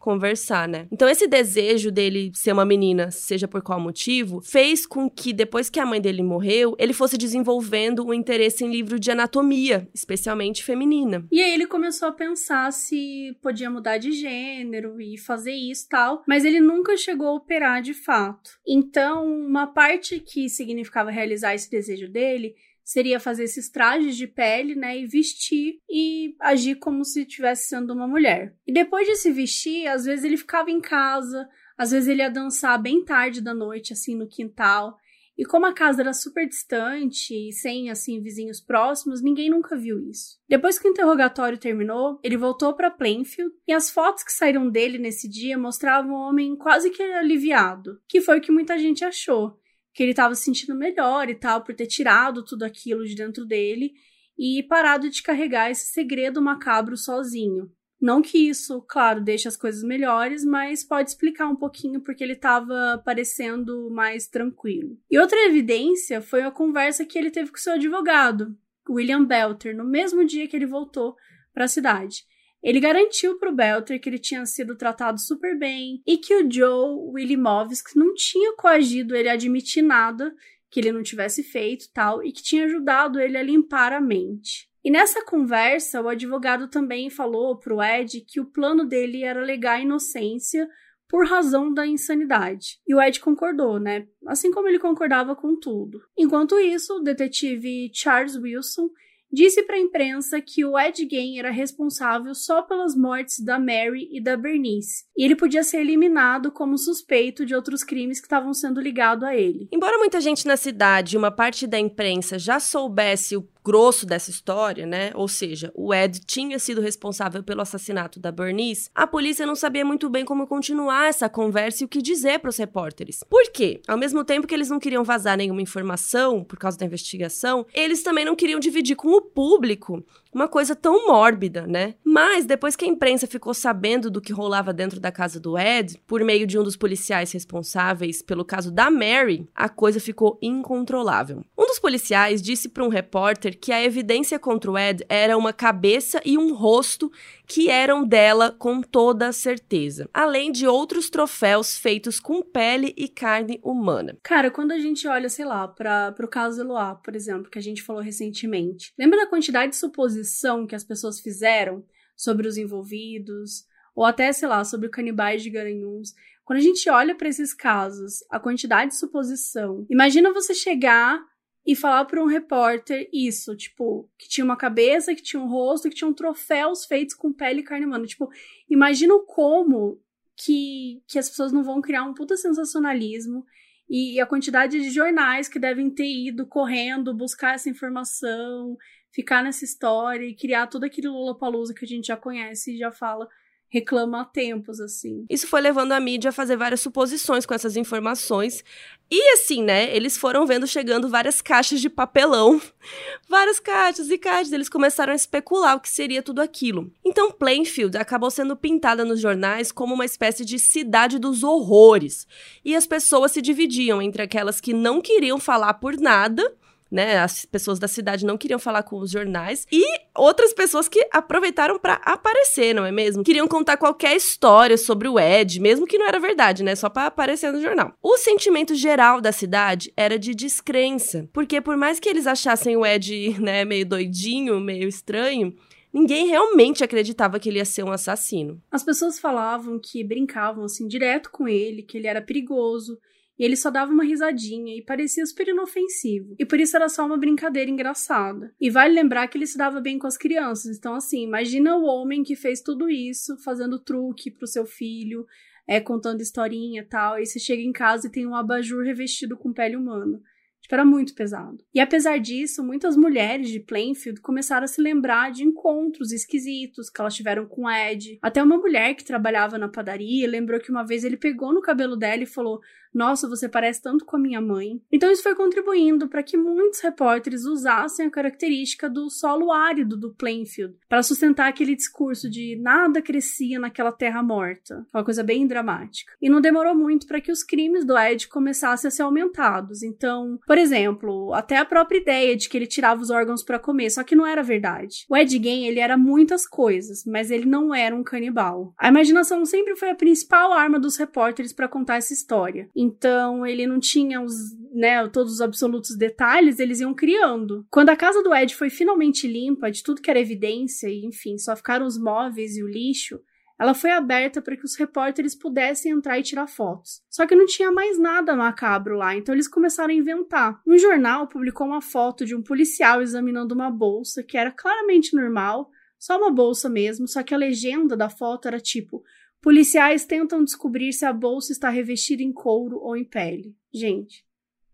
conversar, né? Então esse desejo dele ser uma menina, seja por qual motivo, fez com que depois que a mãe dele morreu, ele fosse desenvolvendo um interesse em livro de anatomia, especialmente feminina. E aí ele começou a pensar se podia mudar de gênero e fazer isso tal, mas ele nunca chegou a operar de fato. Então, uma parte que significava realizar esse desejo dele seria fazer esses trajes de pele, né, e vestir e agir como se estivesse sendo uma mulher. E depois de se vestir, às vezes ele ficava em casa, às vezes ele ia dançar bem tarde da noite, assim, no quintal. E como a casa era super distante e sem, assim, vizinhos próximos, ninguém nunca viu isso. Depois que o interrogatório terminou, ele voltou para Plainfield e as fotos que saíram dele nesse dia mostravam um homem quase que aliviado, que foi o que muita gente achou que ele estava se sentindo melhor e tal, por ter tirado tudo aquilo de dentro dele e parado de carregar esse segredo macabro sozinho. Não que isso, claro, deixe as coisas melhores, mas pode explicar um pouquinho porque ele estava parecendo mais tranquilo. E outra evidência foi a conversa que ele teve com seu advogado, William Belter, no mesmo dia que ele voltou para a cidade. Ele garantiu para o Belter que ele tinha sido tratado super bem e que o Joe Willimovski não tinha coagido ele a admitir nada que ele não tivesse feito tal e que tinha ajudado ele a limpar a mente. E nessa conversa, o advogado também falou para o Ed que o plano dele era alegar a inocência por razão da insanidade. E o Ed concordou, né? Assim como ele concordava com tudo. Enquanto isso, o detetive Charles Wilson disse para a imprensa que o Ed Gein era responsável só pelas mortes da Mary e da Bernice, e ele podia ser eliminado como suspeito de outros crimes que estavam sendo ligados a ele. Embora muita gente na cidade e uma parte da imprensa já soubesse o grosso dessa história, né? Ou seja, o Ed tinha sido responsável pelo assassinato da Bernice, a polícia não sabia muito bem como continuar essa conversa e o que dizer para os repórteres. Por quê? Ao mesmo tempo que eles não queriam vazar nenhuma informação por causa da investigação, eles também não queriam dividir com o público uma coisa tão mórbida, né? Mas depois que a imprensa ficou sabendo do que rolava dentro da casa do Ed, por meio de um dos policiais responsáveis pelo caso da Mary, a coisa ficou incontrolável. Um dos policiais disse para um repórter que a evidência contra o Ed era uma cabeça e um rosto que eram dela com toda certeza, além de outros troféus feitos com pele e carne humana. Cara, quando a gente olha, sei lá, para o caso Eloá, por exemplo, que a gente falou recentemente, lembra da quantidade de suposição que as pessoas fizeram sobre os envolvidos, ou até, sei lá, sobre o canibais de Garanhuns? Quando a gente olha para esses casos, a quantidade de suposição, imagina você chegar e falar para um repórter isso, tipo, que tinha uma cabeça, que tinha um rosto, que tinham troféus feitos com pele e carne humana. Tipo, imagina como que, que as pessoas não vão criar um puta sensacionalismo e, e a quantidade de jornais que devem ter ido correndo buscar essa informação, ficar nessa história e criar todo aquele Lollapalooza que a gente já conhece e já fala reclama há tempos, assim. Isso foi levando a mídia a fazer várias suposições com essas informações. E assim, né, eles foram vendo chegando várias caixas de papelão, <laughs> várias caixas e caixas, eles começaram a especular o que seria tudo aquilo. Então Plainfield acabou sendo pintada nos jornais como uma espécie de cidade dos horrores. E as pessoas se dividiam entre aquelas que não queriam falar por nada né? As pessoas da cidade não queriam falar com os jornais e outras pessoas que aproveitaram para aparecer, não é mesmo? Queriam contar qualquer história sobre o Ed, mesmo que não era verdade, né? Só para aparecer no jornal. O sentimento geral da cidade era de descrença, porque por mais que eles achassem o Ed, né, meio doidinho, meio estranho, ninguém realmente acreditava que ele ia ser um assassino. As pessoas falavam que brincavam assim direto com ele, que ele era perigoso, e ele só dava uma risadinha e parecia super inofensivo. E por isso era só uma brincadeira engraçada. E vale lembrar que ele se dava bem com as crianças. Então, assim, imagina o homem que fez tudo isso, fazendo truque pro seu filho, é, contando historinha e tal. E você chega em casa e tem um abajur revestido com pele humana. Tipo, era muito pesado. E apesar disso, muitas mulheres de Plainfield começaram a se lembrar de encontros esquisitos que elas tiveram com Ed. Até uma mulher que trabalhava na padaria lembrou que uma vez ele pegou no cabelo dela e falou: nossa, você parece tanto com a minha mãe. Então isso foi contribuindo para que muitos repórteres usassem a característica do solo árido do Plainfield para sustentar aquele discurso de nada crescia naquela terra morta. Uma coisa bem dramática. E não demorou muito para que os crimes do Ed começassem a ser aumentados. Então, por exemplo, até a própria ideia de que ele tirava os órgãos para comer, só que não era verdade. O Ed Gein, ele era muitas coisas, mas ele não era um canibal. A imaginação sempre foi a principal arma dos repórteres para contar essa história. Então ele não tinha os, né, todos os absolutos detalhes, eles iam criando. Quando a casa do Ed foi finalmente limpa de tudo que era evidência e enfim, só ficaram os móveis e o lixo, ela foi aberta para que os repórteres pudessem entrar e tirar fotos. Só que não tinha mais nada macabro lá, então eles começaram a inventar. Um jornal publicou uma foto de um policial examinando uma bolsa que era claramente normal, só uma bolsa mesmo, só que a legenda da foto era tipo: Policiais tentam descobrir se a bolsa está revestida em couro ou em pele. Gente,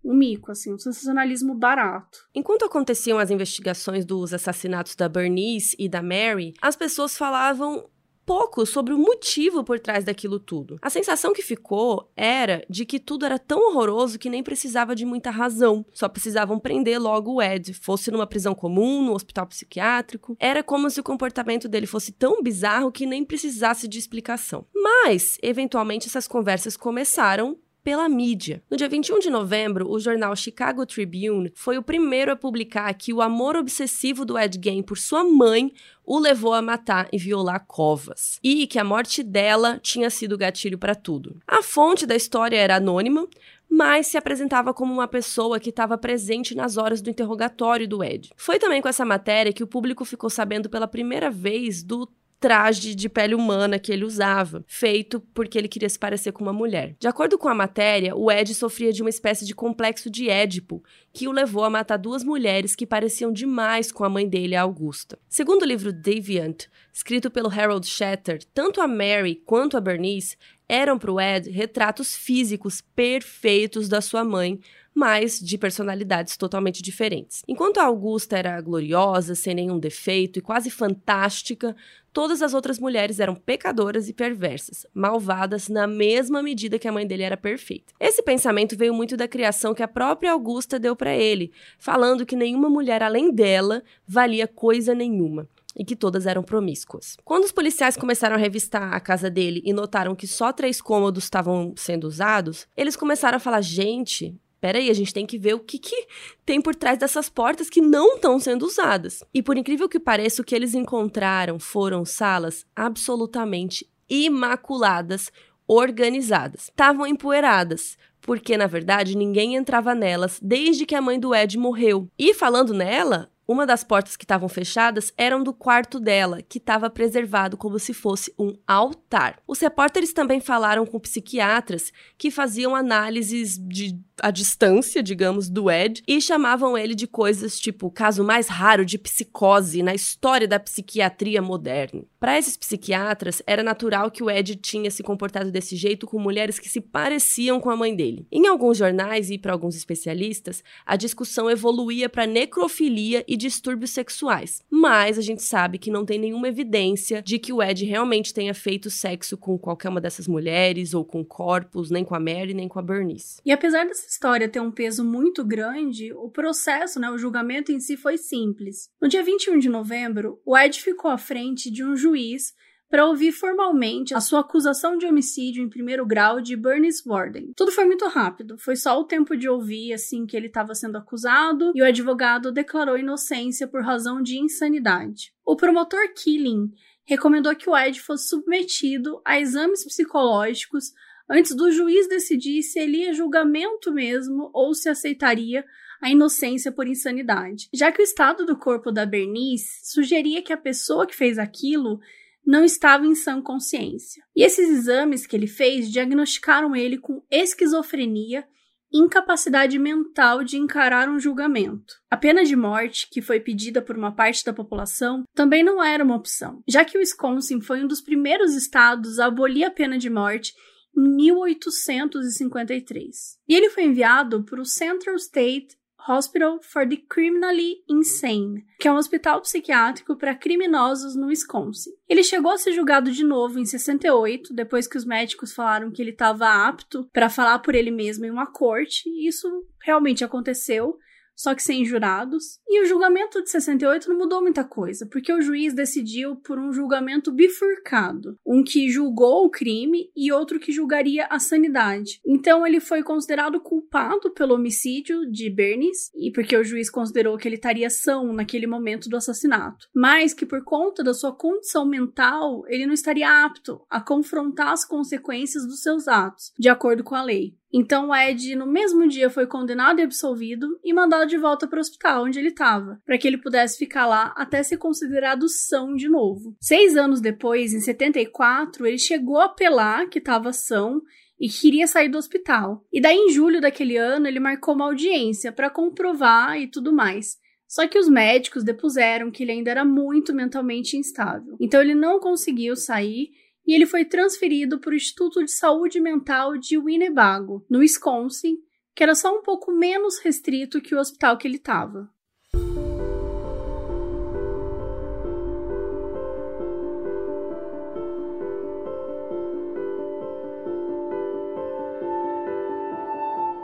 um mico, assim, um sensacionalismo barato. Enquanto aconteciam as investigações dos assassinatos da Bernice e da Mary, as pessoas falavam pouco sobre o motivo por trás daquilo tudo. A sensação que ficou era de que tudo era tão horroroso que nem precisava de muita razão. Só precisavam prender logo o Ed, fosse numa prisão comum, no hospital psiquiátrico. Era como se o comportamento dele fosse tão bizarro que nem precisasse de explicação. Mas, eventualmente, essas conversas começaram pela mídia. No dia 21 de novembro, o jornal Chicago Tribune foi o primeiro a publicar que o amor obsessivo do Ed Gein por sua mãe o levou a matar e violar covas, e que a morte dela tinha sido gatilho para tudo. A fonte da história era anônima, mas se apresentava como uma pessoa que estava presente nas horas do interrogatório do Ed. Foi também com essa matéria que o público ficou sabendo pela primeira vez do traje de pele humana que ele usava, feito porque ele queria se parecer com uma mulher. De acordo com a matéria, o Ed sofria de uma espécie de complexo de Édipo, que o levou a matar duas mulheres que pareciam demais com a mãe dele, a Augusta. Segundo o livro Deviant, escrito pelo Harold Shatter, tanto a Mary quanto a Bernice eram para o Ed retratos físicos perfeitos da sua mãe, mas de personalidades totalmente diferentes. Enquanto a Augusta era gloriosa, sem nenhum defeito e quase fantástica, todas as outras mulheres eram pecadoras e perversas, malvadas na mesma medida que a mãe dele era perfeita. Esse pensamento veio muito da criação que a própria Augusta deu para ele, falando que nenhuma mulher além dela valia coisa nenhuma e que todas eram promíscuas. Quando os policiais começaram a revistar a casa dele e notaram que só três cômodos estavam sendo usados, eles começaram a falar: gente, peraí, a gente tem que ver o que, que tem por trás dessas portas que não estão sendo usadas. E por incrível que pareça, o que eles encontraram foram salas absolutamente imaculadas, organizadas. Estavam empoeiradas, porque na verdade ninguém entrava nelas desde que a mãe do Ed morreu. E falando nela, uma das portas que estavam fechadas eram do quarto dela, que estava preservado como se fosse um altar. Os repórteres também falaram com psiquiatras que faziam análises de a distância, digamos, do Ed e chamavam ele de coisas tipo o caso mais raro de psicose na história da psiquiatria moderna. Para esses psiquiatras, era natural que o Ed tinha se comportado desse jeito com mulheres que se pareciam com a mãe dele. Em alguns jornais e para alguns especialistas, a discussão evoluía para necrofilia e distúrbios sexuais. Mas a gente sabe que não tem nenhuma evidência de que o Ed realmente tenha feito sexo com qualquer uma dessas mulheres ou com corpos, nem com a Mary, nem com a Bernice. E apesar dessa história ter um peso muito grande, o processo, né, o julgamento em si foi simples. No dia 21 de novembro, o Ed ficou à frente de um juiz para ouvir formalmente a sua acusação de homicídio em primeiro grau de Bernice Warden. Tudo foi muito rápido, foi só o tempo de ouvir assim que ele estava sendo acusado e o advogado declarou inocência por razão de insanidade. O promotor Killing recomendou que o Ed fosse submetido a exames psicológicos antes do juiz decidir se ele ia julgamento mesmo ou se aceitaria a inocência por insanidade, já que o estado do corpo da Bernice sugeria que a pessoa que fez aquilo não estava em sã consciência. E esses exames que ele fez diagnosticaram ele com esquizofrenia incapacidade mental de encarar um julgamento. A pena de morte, que foi pedida por uma parte da população, também não era uma opção, já que o Wisconsin foi um dos primeiros estados a abolir a pena de morte em 1853. E ele foi enviado para o Central State Hospital for the Criminally Insane, que é um hospital psiquiátrico para criminosos no Wisconsin. Ele chegou a ser julgado de novo em 68, depois que os médicos falaram que ele estava apto para falar por ele mesmo em uma corte, e isso realmente aconteceu só que sem jurados. E o julgamento de 68 não mudou muita coisa, porque o juiz decidiu por um julgamento bifurcado, um que julgou o crime e outro que julgaria a sanidade. Então ele foi considerado culpado pelo homicídio de Bernice, e porque o juiz considerou que ele estaria são naquele momento do assassinato, mas que por conta da sua condição mental, ele não estaria apto a confrontar as consequências dos seus atos, de acordo com a lei. Então o Ed, no mesmo dia, foi condenado e absolvido e mandado de volta para o hospital onde ele estava, para que ele pudesse ficar lá até ser considerado são de novo. Seis anos depois, em 74, ele chegou a apelar que estava são e queria sair do hospital. E daí, em julho daquele ano, ele marcou uma audiência para comprovar e tudo mais. Só que os médicos depuseram que ele ainda era muito mentalmente instável. Então ele não conseguiu sair e ele foi transferido para o Instituto de Saúde Mental de Winnebago, no Wisconsin, que era só um pouco menos restrito que o hospital que ele estava.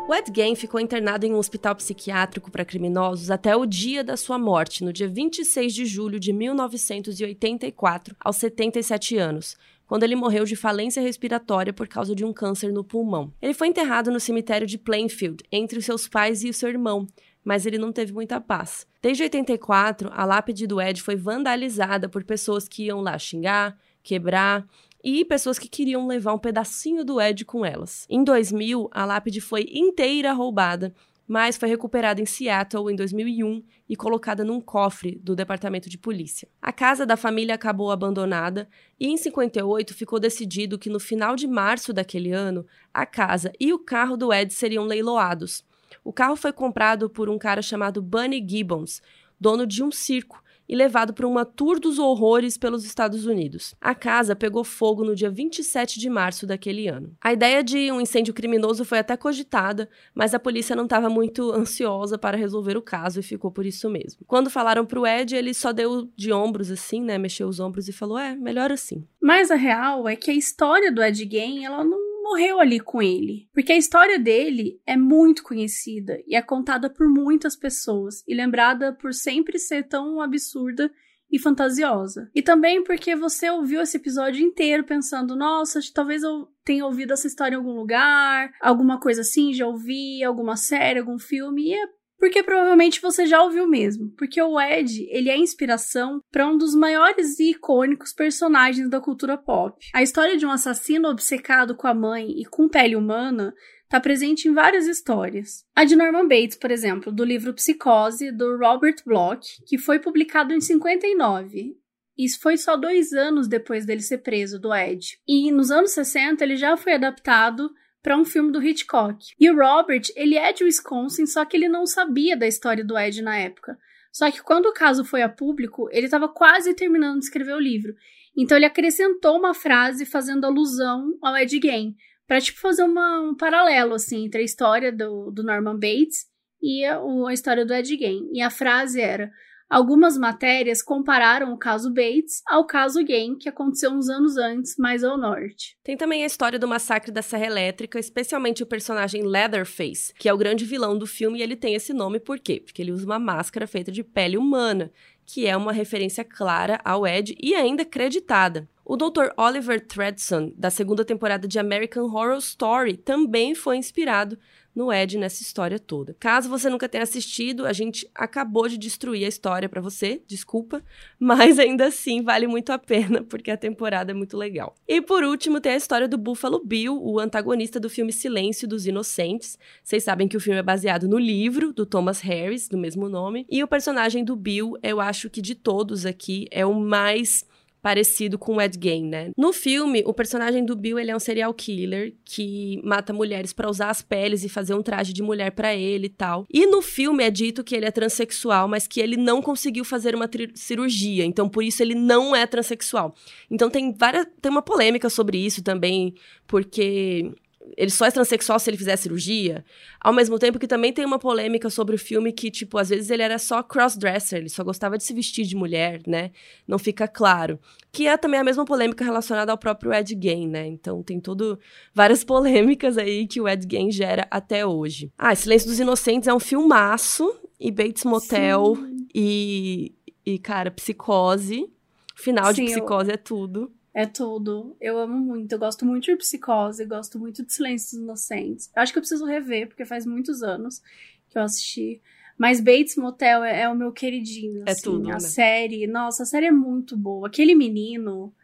O Ed Gein ficou internado em um hospital psiquiátrico para criminosos até o dia da sua morte, no dia 26 de julho de 1984, aos 77 anos, quando ele morreu de falência respiratória por causa de um câncer no pulmão. Ele foi enterrado no cemitério de Plainfield, entre os seus pais e o seu irmão, mas ele não teve muita paz. Desde 84, a lápide do Ed foi vandalizada por pessoas que iam lá xingar, quebrar e pessoas que queriam levar um pedacinho do Ed com elas. Em 2000, a lápide foi inteira roubada mas foi recuperada em Seattle em 2001 e colocada num cofre do departamento de polícia. A casa da família acabou abandonada e em 58 ficou decidido que no final de março daquele ano, a casa e o carro do Ed seriam leiloados. O carro foi comprado por um cara chamado Bunny Gibbons, dono de um circo, e levado para uma tour dos horrores pelos Estados Unidos. A casa pegou fogo no dia 27 de março daquele ano. A ideia de um incêndio criminoso foi até cogitada, mas a polícia não estava muito ansiosa para resolver o caso e ficou por isso mesmo. Quando falaram para o Ed, ele só deu de ombros assim, né, mexeu os ombros e falou: "É, melhor assim". Mas a real é que a história do Ed Gein, ela não morreu ali com ele. Porque a história dele é muito conhecida e é contada por muitas pessoas e lembrada por sempre ser tão absurda e fantasiosa. E também porque você ouviu esse episódio inteiro pensando, nossa, talvez eu tenha ouvido essa história em algum lugar, alguma coisa assim, já ouvi, alguma série, algum filme, e é porque provavelmente você já ouviu mesmo. Porque o Ed, ele é inspiração para um dos maiores e icônicos personagens da cultura pop. A história de um assassino obcecado com a mãe e com pele humana está presente em várias histórias. A de Norman Bates, por exemplo, do livro Psicose, do Robert Bloch, que foi publicado em 59. Isso foi só dois anos depois dele ser preso, do Ed. E nos anos 60 ele já foi adaptado para um filme do Hitchcock. E o Robert, ele é de Wisconsin, só que ele não sabia da história do Ed na época. Só que quando o caso foi a público, ele estava quase terminando de escrever o livro. Então ele acrescentou uma frase fazendo alusão ao Ed Gein, para tipo fazer uma, um paralelo assim entre a história do, do Norman Bates e a, a história do Ed Gein. E a frase era: Algumas matérias compararam o caso Bates ao caso Gain, que aconteceu uns anos antes, mais ao norte. Tem também a história do massacre da Serra Elétrica, especialmente o personagem Leatherface, que é o grande vilão do filme, e ele tem esse nome por quê? Porque ele usa uma máscara feita de pele humana, que é uma referência clara ao Ed e ainda acreditada. O Dr. Oliver Thredson, da segunda temporada de American Horror Story, também foi inspirado no Ed nessa história toda. Caso você nunca tenha assistido, a gente acabou de destruir a história para você, desculpa, <laughs> mas ainda assim vale muito a pena porque a temporada é muito legal. E por último, tem a história do Buffalo Bill, o antagonista do filme Silêncio dos Inocentes. Vocês sabem que o filme é baseado no livro do Thomas Harris, do mesmo nome, e o personagem do Bill, eu acho que de todos aqui é o mais parecido com o Ed Gein, né? No filme, o personagem do Bill, ele é um serial killer que mata mulheres para usar as peles e fazer um traje de mulher para ele e tal. E no filme é dito que ele é transexual, mas que ele não conseguiu fazer uma cirurgia, então por isso ele não é transexual. Então tem várias tem uma polêmica sobre isso também, porque ele só é transexual se ele fizer cirurgia. Ao mesmo tempo que também tem uma polêmica sobre o filme que, tipo, às vezes ele era só crossdresser, ele só gostava de se vestir de mulher, né? Não fica claro. Que é também a mesma polêmica relacionada ao próprio Ed Gein, né? Então tem todo várias <laughs> polêmicas aí que o Ed Gein gera até hoje. Ah, Silêncio dos Inocentes é um filmaço e Bates Motel e, e cara, Psicose. Final Sim, de Psicose eu... é tudo. É tudo. Eu amo muito. Eu gosto muito de Psicose, gosto muito de Silêncios Inocentes. Eu acho que eu preciso rever, porque faz muitos anos que eu assisti. Mas Bates Motel é, é o meu queridinho. É assim, tudo. A né? série, nossa, a série é muito boa. Aquele menino.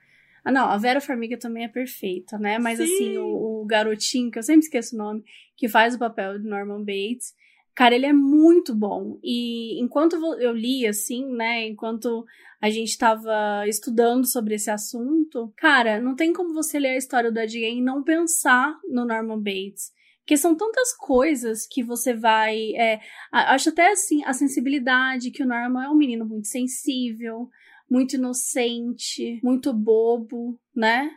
Ah, não, a Vera Farmiga também é perfeita, né? Mas Sim. assim, o, o, garotinho, que eu sempre esqueço o nome, que faz o papel de Norman Bates, cara, ele é muito bom. E enquanto eu li, assim, né? Enquanto a gente estava estudando sobre esse assunto, cara, não tem como você ler a história do Ed e não pensar no Norman Bates. Porque são tantas coisas que você vai. É, acho até assim, a sensibilidade, que o Norman é um menino muito sensível, muito inocente, muito bobo, né?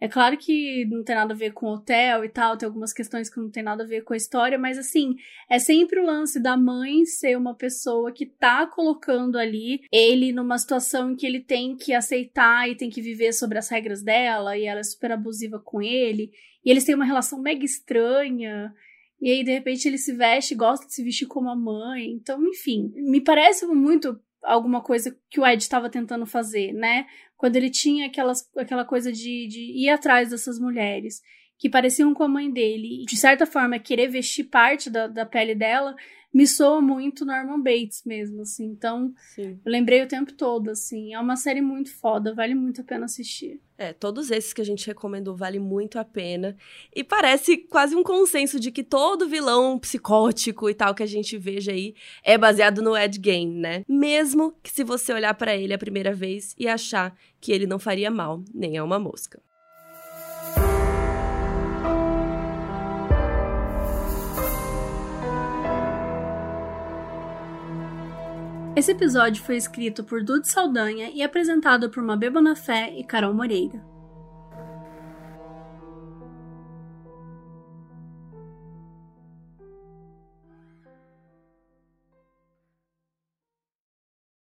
É claro que não tem nada a ver com o hotel e tal, tem algumas questões que não tem nada a ver com a história, mas assim, é sempre o lance da mãe ser uma pessoa que tá colocando ali ele numa situação em que ele tem que aceitar e tem que viver sobre as regras dela, e ela é super abusiva com ele, e eles têm uma relação mega estranha. E aí, de repente, ele se veste, gosta de se vestir como a mãe. Então, enfim, me parece muito alguma coisa que o Ed estava tentando fazer, né? quando ele tinha aquelas, aquela coisa de, de ir atrás dessas mulheres que pareciam com a mãe dele, e de certa forma querer vestir parte da, da pele dela, me soa muito Norman Bates mesmo, assim. Então, Sim. eu lembrei o tempo todo, assim. É uma série muito foda, vale muito a pena assistir. É, todos esses que a gente recomendou vale muito a pena. E parece quase um consenso de que todo vilão psicótico e tal que a gente veja aí é baseado no Ed Gein, né? Mesmo que se você olhar para ele a primeira vez e achar que ele não faria mal, nem a uma mosca. Esse episódio foi escrito por Dudu Saldanha e apresentado por Mabê Bonafé e Carol Moreira.